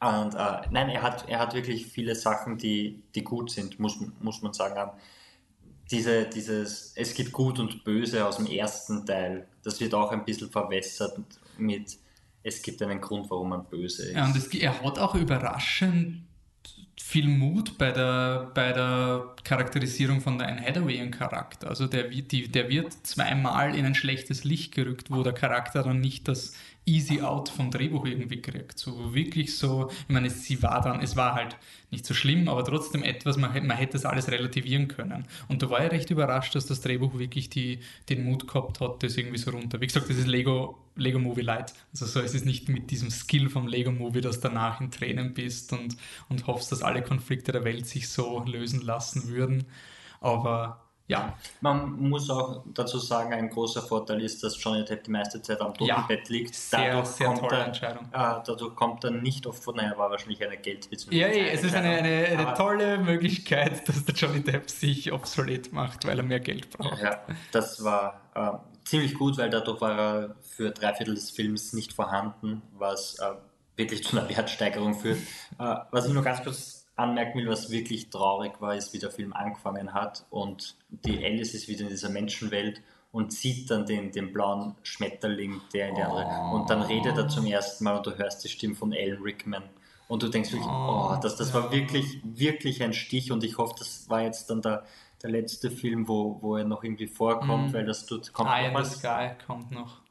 Und äh, nein, er hat, er hat wirklich viele Sachen, die, die gut sind, muss, muss man sagen. Diese, dieses, es gibt Gut und Böse aus dem ersten Teil, das wird auch ein bisschen verwässert mit, es gibt einen Grund, warum man böse ist. Ja, und es, er hat auch überraschend viel Mut bei der, bei der Charakterisierung von der Anne Hathaway ihren Charakter. Also der, die, der wird zweimal in ein schlechtes Licht gerückt, wo der Charakter dann nicht das easy out vom Drehbuch irgendwie kriegt. So wirklich so, ich meine, sie war dann, es war halt nicht so schlimm, aber trotzdem etwas, man, man hätte das alles relativieren können. Und da war ich recht überrascht, dass das Drehbuch wirklich die, den Mut gehabt hat, das irgendwie so runter. Wie gesagt, das ist Lego, Lego Movie Light. Also so, es ist nicht mit diesem Skill vom Lego Movie, dass danach in Tränen bist und, und hoffst, dass alle Konflikte der Welt sich so lösen lassen würden. Aber ja. Man muss auch dazu sagen, ein großer Vorteil ist, dass Johnny Depp die meiste Zeit am Totenbett ja, liegt. Sehr, dadurch, sehr kommt tolle er, Entscheidung. Äh, dadurch kommt er nicht oft vor, naja, war wahrscheinlich eine Geld Ja, ja es ist eine, eine, eine tolle Möglichkeit, dass der Johnny Depp sich obsolet macht, weil er mehr Geld braucht. Ja, das war äh, ziemlich gut, weil dadurch war er für drei Viertel des Films nicht vorhanden, was äh, wirklich zu einer Wertsteigerung führt. Äh, was ich nur ganz kurz anmerken will, was wirklich traurig war, ist, wie der Film angefangen hat und die Alice ist wieder in dieser Menschenwelt und sieht dann den, den blauen Schmetterling, der in der andere, oh. und dann redet er zum ersten Mal und du hörst die Stimme von Alan Rickman und du denkst wirklich, oh, oh das, das war wirklich, wirklich ein Stich und ich hoffe, das war jetzt dann der, der letzte Film, wo, wo er noch irgendwie vorkommt, mm. weil das tut, kommt Eye in the Sky kommt noch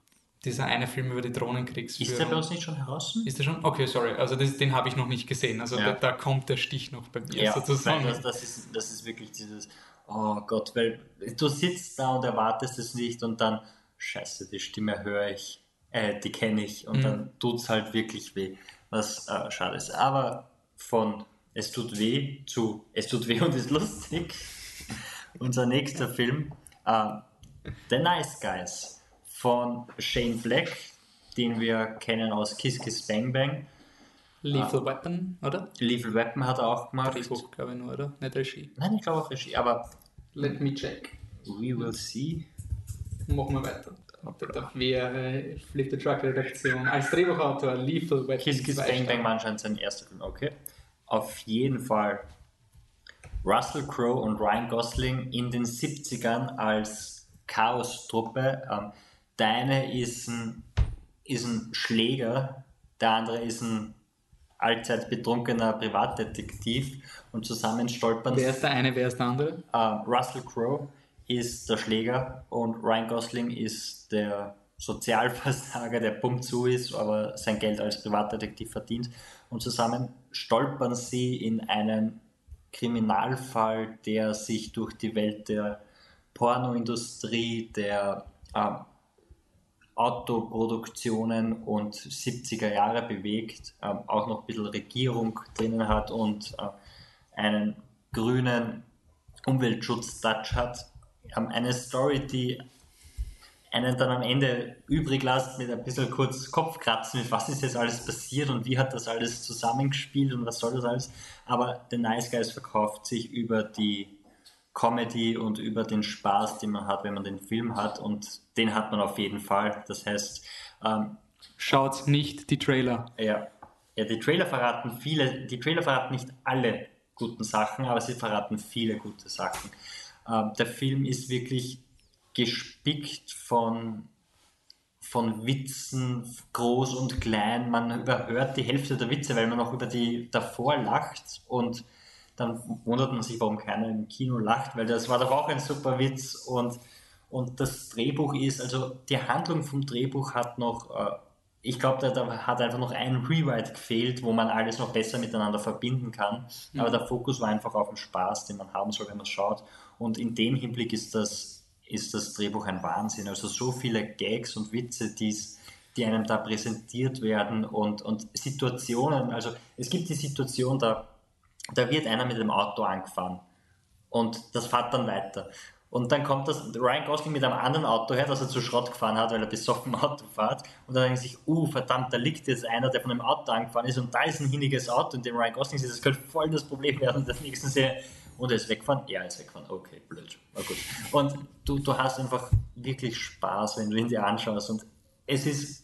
dieser eine Film über die Drohnenkriegsführung. Ist der bei uns nicht schon heraus? Ist der schon? Okay, sorry. Also das, den habe ich noch nicht gesehen. Also ja. da, da, kommt der Stich noch bei mir ja, sozusagen. Das, das, ist, das ist wirklich dieses, oh Gott, weil du sitzt da und erwartest es nicht und dann, scheiße, die Stimme höre ich, äh, die kenne ich und mhm. dann tut es halt wirklich weh, was äh, schade ist. Aber von es tut weh zu es tut weh (laughs) und ist lustig, unser nächster Film, äh, The Nice Guys von Shane Black, den wir kennen aus Kiss Kiss Bang Bang. Lethal uh, Weapon, oder? Lethal Weapon hat er auch gemacht. Drehbuch, glaube ich nur, oder? Nicht Regie. Nein, ich glaube auch Regie, aber... Let me check. We will see. Machen wir weiter. Da wäre Flip the Truck Redaktion als Drehbuchautor Lethal Weapon. Kiss Kiss Bang Bang war anscheinend sein erster Film, okay. Auf jeden Fall Russell Crowe und Ryan Gosling in den 70ern als Chaos-Truppe. Ähm, der eine ist ein, ist ein Schläger, der andere ist ein allzeit betrunkener Privatdetektiv und zusammen stolpern. Wer ist der eine, wer ist der andere? Uh, Russell Crowe ist der Schläger und Ryan Gosling ist der Sozialversager, der pumpt zu ist, aber sein Geld als Privatdetektiv verdient. Und zusammen stolpern sie in einen Kriminalfall, der sich durch die Welt der Pornoindustrie, der äh, Autoproduktionen und 70er Jahre bewegt, äh, auch noch ein bisschen Regierung drinnen hat und äh, einen grünen Umweltschutz-Touch hat. Ähm, eine Story, die einen dann am Ende übrig lässt mit ein bisschen kurz Kopfkratzen, mit was ist jetzt alles passiert und wie hat das alles zusammengespielt und was soll das alles. Aber The Nice Guys verkauft sich über die Comedy und über den Spaß, den man hat, wenn man den Film hat. Und den hat man auf jeden Fall. Das heißt. Ähm, Schaut nicht die Trailer. Ja. ja, die Trailer verraten viele, die Trailer verraten nicht alle guten Sachen, aber sie verraten viele gute Sachen. Ähm, der Film ist wirklich gespickt von, von Witzen, groß und klein. Man überhört die Hälfte der Witze, weil man auch über die davor lacht und dann wundert man sich, warum keiner im Kino lacht, weil das war doch auch ein super Witz. Und, und das Drehbuch ist, also die Handlung vom Drehbuch hat noch, äh, ich glaube, da, da, hat einfach noch ein Rewrite gefehlt, wo man alles noch besser miteinander verbinden kann, mhm. aber der Fokus war einfach auf den Spaß, den man haben soll, wenn man schaut. Und in dem Hinblick ist das, ist das Drehbuch ein Wahnsinn, also so viele Gags und Witze, die's die einem da präsentiert werden und, und Situationen, also es gibt die Situation, da da wird einer mit dem Auto angefahren und das fährt dann weiter. Und dann kommt das Ryan Gosling mit einem anderen Auto her, das er zu Schrott gefahren hat, weil er besoffen (laughs) Auto fährt. Und dann denkt sich, uh, verdammt, da liegt jetzt einer, der von einem Auto angefahren ist und da ist ein hinniges Auto und dem Ryan Gosling sieht, das könnte voll das Problem werden. Und das nächste Serie, und er ist weggefahren? Ja, er ist weggefahren. Okay, blöd. Na gut. Und du, du hast einfach wirklich Spaß, wenn du ihn dir anschaust. Und es ist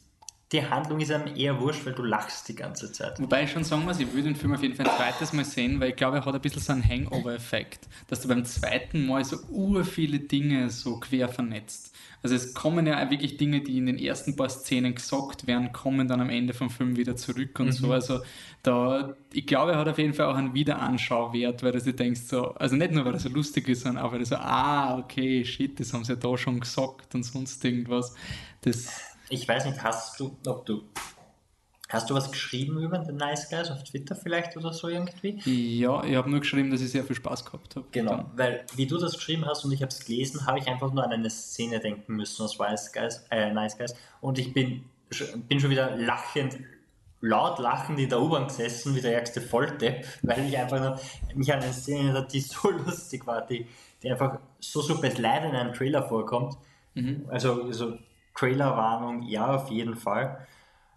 die Handlung ist einem eher wurscht, weil du lachst die ganze Zeit. Wobei ich schon sagen muss, ich würde den Film auf jeden Fall ein zweites Mal sehen, weil ich glaube, er hat ein bisschen so einen Hangover-Effekt, dass du beim zweiten Mal so ur viele Dinge so quer vernetzt. Also es kommen ja auch wirklich Dinge, die in den ersten paar Szenen gesagt werden, kommen dann am Ende vom Film wieder zurück und mhm. so. Also da, ich glaube, er hat auf jeden Fall auch einen Wiederanschauwert, weil du dir denkst so, also nicht nur, weil er so lustig ist, sondern auch, weil du so, ah, okay, shit, das haben sie ja da schon gesagt und sonst irgendwas. Das ich weiß nicht, hast du, ob du Hast du was geschrieben über den Nice Guys auf Twitter vielleicht oder so irgendwie? Ja, ich habe nur geschrieben, dass ich sehr viel Spaß gehabt habe. Genau, weil wie du das geschrieben hast und ich habe es gelesen, habe ich einfach nur an eine Szene denken müssen aus nice Guys, äh, nice Guys und ich bin, bin schon wieder lachend, laut lachend in der U-Bahn gesessen, wie der ärgste Volldepp, weil ich einfach nur mich an eine Szene erinnert, die so (laughs) lustig war, die, die einfach so super leider in einem Trailer vorkommt. Mhm. Also, also Trailerwarnung, ja, auf jeden Fall.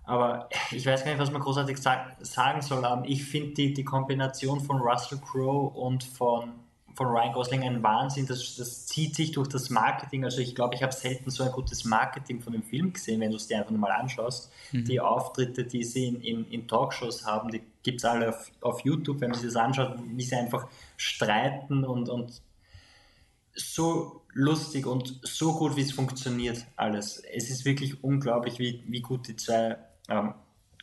Aber ich weiß gar nicht, was man großartig sag, sagen soll. Ich finde die, die Kombination von Russell Crowe und von, von Ryan Gosling ein Wahnsinn. Das, das zieht sich durch das Marketing. Also ich glaube, ich habe selten so ein gutes Marketing von dem Film gesehen, wenn du es dir einfach mal anschaust. Mhm. Die Auftritte, die sie in, in, in Talkshows haben, die gibt es alle auf, auf YouTube, wenn man sich das anschaut, wie sie einfach streiten und, und so lustig und so gut, wie es funktioniert, alles. Es ist wirklich unglaublich, wie, wie gut die zwei ähm,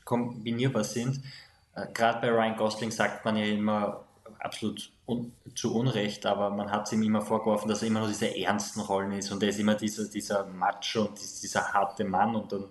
kombinierbar sind. Äh, Gerade bei Ryan Gosling sagt man ja immer absolut un zu Unrecht, aber man hat es ihm immer vorgeworfen, dass er immer nur diese ernsten Rollen ist und er ist immer dieser, dieser Macho und dieser harte Mann und dann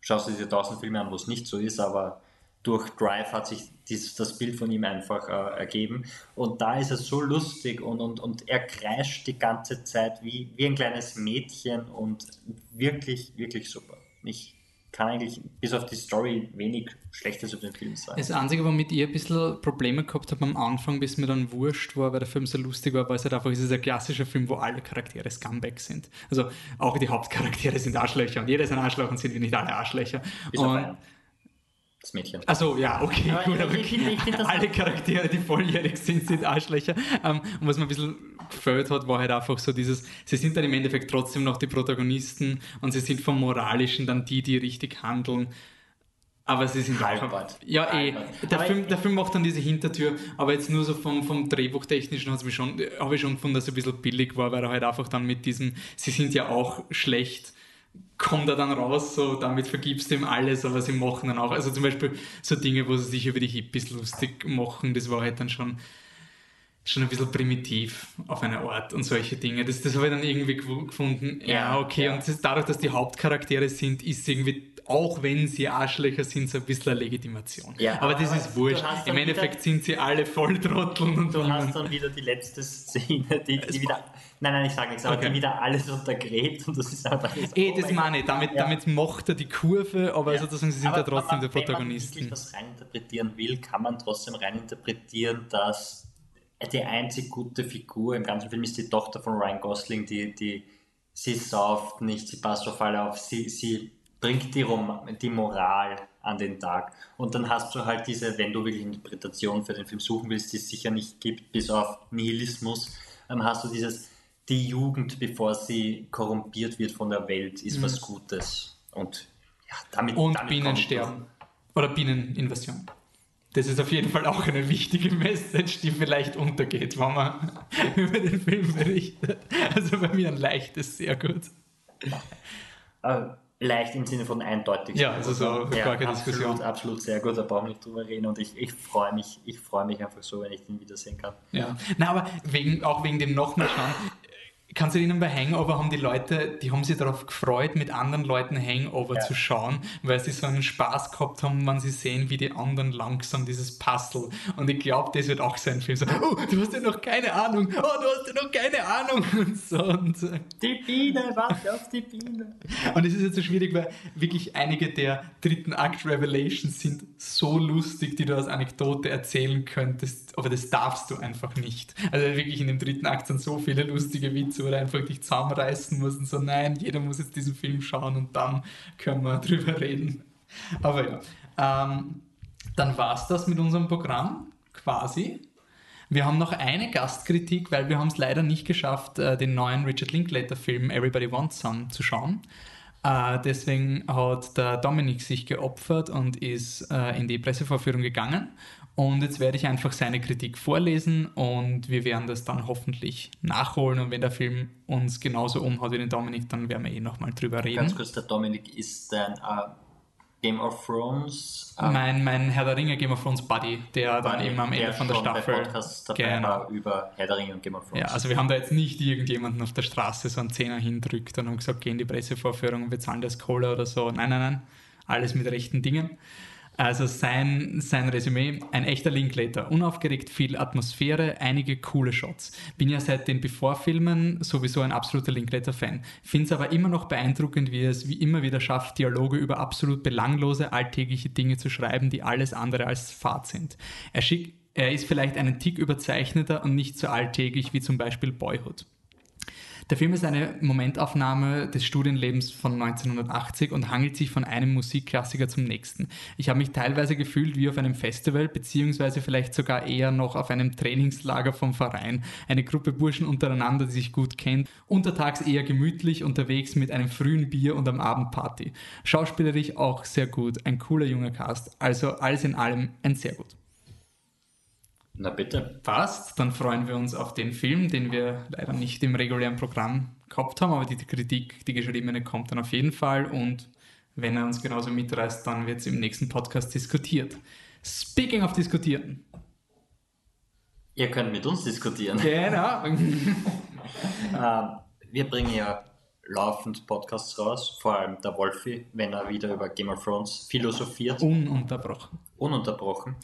schaust du dir tausend Filme an, wo es nicht so ist, aber durch Drive hat sich dies, das Bild von ihm einfach äh, ergeben. Und da ist er so lustig und, und, und er kreischt die ganze Zeit wie, wie ein kleines Mädchen und wirklich, wirklich super. Ich kann eigentlich bis auf die Story wenig Schlechtes über den Film sagen. Das Einzige, womit ich ein bisschen Probleme gehabt habe am Anfang, bis mir dann wurscht war, weil der Film so lustig war, weil es halt einfach ist, ein klassischer Film, wo alle Charaktere Scumbags sind. Also auch die Hauptcharaktere sind Arschlöcher und jeder ist ein Arschloch und sind wir nicht alle Arschlöcher. Bis und, das Mädchen. Achso, ja, okay, aber gut, aber ich, ich, ich alle Charaktere, die volljährig sind, sind Arschlöcher. Um, ähm, und was mir ein bisschen gefällt hat, war halt einfach so dieses, sie sind dann im Endeffekt trotzdem noch die Protagonisten und sie sind vom Moralischen dann die, die richtig handeln. Aber sie sind Halbert. Ja, eh. Der Film, der Film macht dann diese Hintertür, aber jetzt nur so vom, vom Drehbuchtechnischen habe ich schon gefunden, dass es ein bisschen billig war, weil er halt einfach dann mit diesem, sie sind ja auch schlecht kommt er dann raus, so damit vergibst du ihm alles, aber sie machen dann auch, also zum Beispiel so Dinge, wo sie sich über die Hippies lustig machen, das war halt dann schon, schon ein bisschen primitiv auf eine Art und solche Dinge. Das, das habe ich dann irgendwie gefunden, ja, okay, ja. und das, dadurch, dass die Hauptcharaktere sind, ist irgendwie auch wenn sie Arschlöcher sind, so ein bisschen eine Legitimation. Ja, aber das ist wurscht. Im Endeffekt sind sie alle Volltrotteln und du hast (laughs) dann wieder die letzte Szene, die, die wieder. Nein, nein, ich sage nichts, aber okay. die wieder alles untergräbt und das ist einfach. So, eh, das oh meine ich. Damit, ja. damit macht er die Kurve, aber ja. sozusagen sie sind aber, ja trotzdem aber, der Protagonisten. Wenn man wirklich was reininterpretieren will, kann man trotzdem reininterpretieren, dass die einzig gute Figur im ganzen Film ist die Tochter von Ryan Gosling, die, die sie sauft nicht, sie passt auf alle auf, sie, sie bringt die, Rom die Moral an den Tag. Und dann hast du halt diese, wenn du wirklich Interpretation für den Film suchen willst, die es sicher nicht gibt, bis auf Nihilismus, dann hast du dieses, die Jugend, bevor sie korrumpiert wird von der Welt, ist mhm. was Gutes. Und ja, damit. Und damit Bienensterben. Oder Bieneninvasion. Das ist auf jeden Fall auch eine wichtige Message, die vielleicht untergeht, wenn man (laughs) über den Film berichtet. Also bei mir ein leichtes, sehr gut. Ja. Leicht im Sinne von eindeutig. Ja, also so ja, gar keine absolut, Diskussion. Absolut sehr gut, da brauchen wir nicht drüber reden und ich, ich freue mich, ich freue mich einfach so, wenn ich den wiedersehen kann. Ja, na, aber wegen, auch wegen dem nochmal schauen, Kannst du erinnern, bei Hangover haben die Leute, die haben sich darauf gefreut, mit anderen Leuten Hangover ja. zu schauen, weil sie so einen Spaß gehabt haben, wenn sie sehen, wie die anderen langsam dieses Puzzle. Und ich glaube, das wird auch sein Film. So, oh, du hast ja noch keine Ahnung. Oh, du hast ja noch keine Ahnung. (laughs) Und so. Und, äh, die Biene, warte auf die Biene. Und es ist jetzt so schwierig, weil wirklich einige der dritten Akt Revelations sind so lustig, die du als Anekdote erzählen könntest, aber das darfst du einfach nicht. Also wirklich in dem dritten Akt sind so viele lustige Witze wo du einfach dich zusammenreißen musst und so, nein, jeder muss jetzt diesen Film schauen und dann können wir (laughs) drüber reden. Aber ja, ähm, dann war es das mit unserem Programm quasi. Wir haben noch eine Gastkritik, weil wir haben es leider nicht geschafft, äh, den neuen Richard Linklater-Film Everybody Wants Some zu schauen. Äh, deswegen hat der Dominik sich geopfert und ist äh, in die Pressevorführung gegangen. Und jetzt werde ich einfach seine Kritik vorlesen und wir werden das dann hoffentlich nachholen. Und wenn der Film uns genauso umhaut wie den Dominik, dann werden wir eh nochmal drüber reden. Ganz kurz, der Dominik ist dein äh, Game of Thrones. Äh, mein, mein Herr der Ringe Game of Thrones Buddy, der dann Buddy, eben am Ende von der Staffel. Dabei Genau. war über Herr der Ringe und Game of Thrones. Ja, also wir haben da jetzt nicht irgendjemanden auf der Straße so einen Zehner hindrückt und haben gesagt, geh in die Pressevorführung und wir zahlen das Cola oder so. Nein, nein, nein. Alles mit rechten Dingen. Also sein, sein Resümee, ein echter Linklater. Unaufgeregt, viel Atmosphäre, einige coole Shots. Bin ja seit den Before-Filmen sowieso ein absoluter Linklater-Fan. Finde es aber immer noch beeindruckend, wie er es wie immer wieder schafft, Dialoge über absolut belanglose, alltägliche Dinge zu schreiben, die alles andere als Fahrt sind. Er, schick, er ist vielleicht einen Tick überzeichneter und nicht so alltäglich wie zum Beispiel Boyhood. Der Film ist eine Momentaufnahme des Studienlebens von 1980 und hangelt sich von einem Musikklassiker zum nächsten. Ich habe mich teilweise gefühlt wie auf einem Festival, beziehungsweise vielleicht sogar eher noch auf einem Trainingslager vom Verein. Eine Gruppe Burschen untereinander, die sich gut kennt. Untertags eher gemütlich unterwegs mit einem frühen Bier und am Abend Party. Schauspielerisch auch sehr gut. Ein cooler junger Cast. Also alles in allem ein sehr gut. Na bitte. Passt, dann freuen wir uns auf den Film, den wir leider nicht im regulären Programm gehabt haben, aber die Kritik, die geschriebene, kommt dann auf jeden Fall und wenn er uns genauso mitreißt, dann wird es im nächsten Podcast diskutiert. Speaking of diskutieren. Ihr könnt mit uns diskutieren. Genau. (laughs) Ähm, wir bringen ja laufend Podcasts raus, vor allem der Wolfi, wenn er wieder über Game of Thrones philosophiert, Ununterbrochen. ununterbrochen.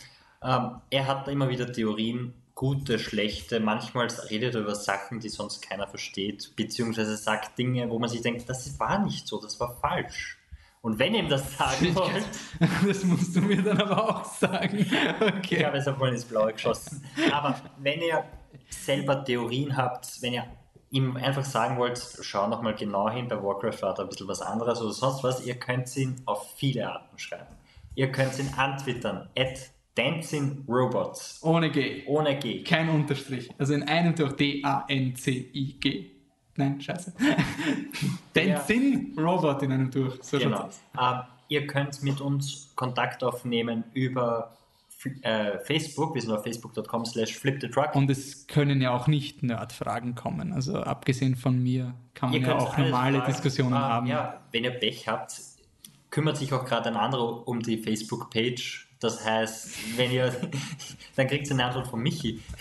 Ähm, er hat immer wieder Theorien, gute, schlechte, manchmal redet er über Sachen, die sonst keiner versteht, beziehungsweise sagt Dinge, wo man sich denkt, das war nicht so, das war falsch. Und wenn ihm das sagen wollt, (laughs) Das musst du mir dann aber auch sagen. ich Okay. habe es einmal ins Blaue geschossen. Aber wenn ihr selber Theorien habt, wenn ihr ihm einfach sagen wollt, schau nochmal genau hin, bei Warcraft war da ein bisschen was anderes oder sonst was, ihr könnt ihn auf viele Arten schreiben. Ihr könnt ihn antwittern, at Dancing Robots, Ohne G. ohne G. Kein Unterstrich. Also in einem durch D-A-N-C-I-G. Nein, scheiße. (laughs) Dancing Robot in einem durch. So Genau. Ähm, ihr könnt mit uns Kontakt aufnehmen über äh, Facebook, wir sind auf facebook.com slash flipthetruck. Und es können ja auch nicht Nerd-Fragen kommen. Also abgesehen von mir kann man Ihr ja auch normale fragen. Diskussionen Ähm, haben. Ja, wenn ihr Pech habt, kümmert sich auch gerade ein anderer um die Facebook-Page. Das heißt, wenn ihr, (laughs) dann kriegt ihr eine Antwort von Michi. (laughs)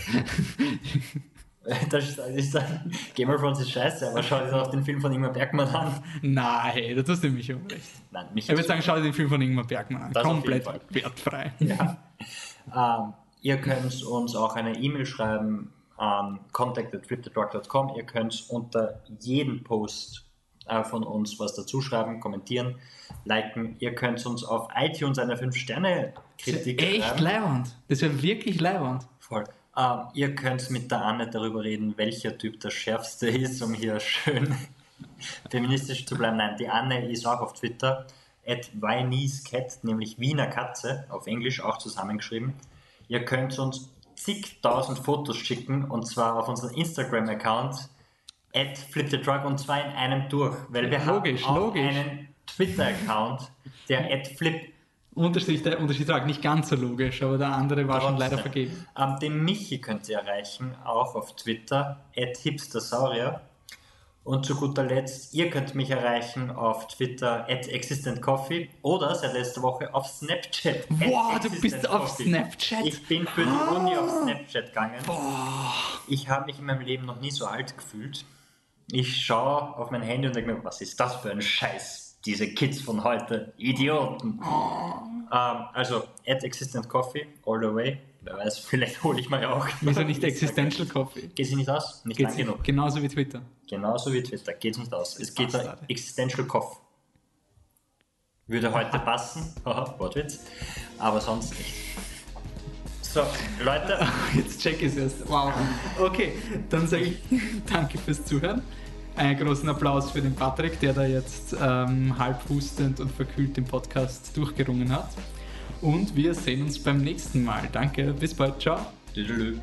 Das ist dann, Game of Thrones ist scheiße, aber schaut euch auch den Film von Ingmar Bergmann an. Nein, da tust du mich unrecht. Nein, Michi Ich würde sagen, schau dir den Film von Ingmar Bergmann an. Das Komplett wertfrei. (laughs) Ja. Ähm, ihr könnt uns auch eine E-Mail schreiben an contact.flipthetruck.com. Ihr könnt unter jeden Post äh, von uns was dazu schreiben, kommentieren, liken. Ihr könnt uns auf iTunes eine 5-Sterne-Kritik Echt schreiben. leiwand. Das wäre wirklich leiwand. Voll. Ähm, ihr könnt mit der Anne darüber reden, welcher Typ der schärfste (laughs) ist, um hier schön (laughs) feministisch zu bleiben. Nein, die Anne ist auch auf Twitter, at Cat, nämlich Wiener Katze, auf Englisch auch zusammengeschrieben. Ihr könnt uns zigtausend Fotos schicken und zwar auf unseren Instagram-Account at flipthetruck und zwar in einem durch, weil wir Logisch, haben auch logisch. einen Twitter-Account, der at flip Unterstrich, der Unterstrich Trag, nicht ganz so logisch, aber der andere war schon leider Trotzdem. vergeben. Ähm, den Michi könnt ihr erreichen, auch auf Twitter, hipstersaurier. Und zu guter Letzt, ihr könnt mich erreichen auf Twitter, existentcoffee oder seit letzter Woche auf Snapchat. Wow, du bist auf Snapchat? Ich bin für die Uni auf Snapchat gegangen. Ich habe mich in meinem Leben noch nie so alt gefühlt. Ich schaue auf mein Handy und denke mir, was ist das für ein Scheiß? Diese Kids von heute, Idioten. Ähm, also, at Existent Coffee, all the way. Wer weiß, vielleicht hole ich mal auch. Wieso nicht (laughs) Existential Coffee? Geht sie nicht aus? Nicht Geht's lang genug. genauso wie Twitter. Genauso wie Twitter, geht nicht aus. Es geht da. Existential Coffee. Würde heute passen, Wortwitz, aber sonst nicht. So, Leute, (laughs) Jetzt check ich es erst. Wow. Okay, dann sage ich (laughs) danke fürs Zuhören. Einen großen Applaus für den Patrick, der da jetzt ähm, halb hustend und verkühlt den Podcast durchgerungen hat. Und wir sehen uns beim nächsten Mal. Danke, bis bald, ciao. Tüdelü.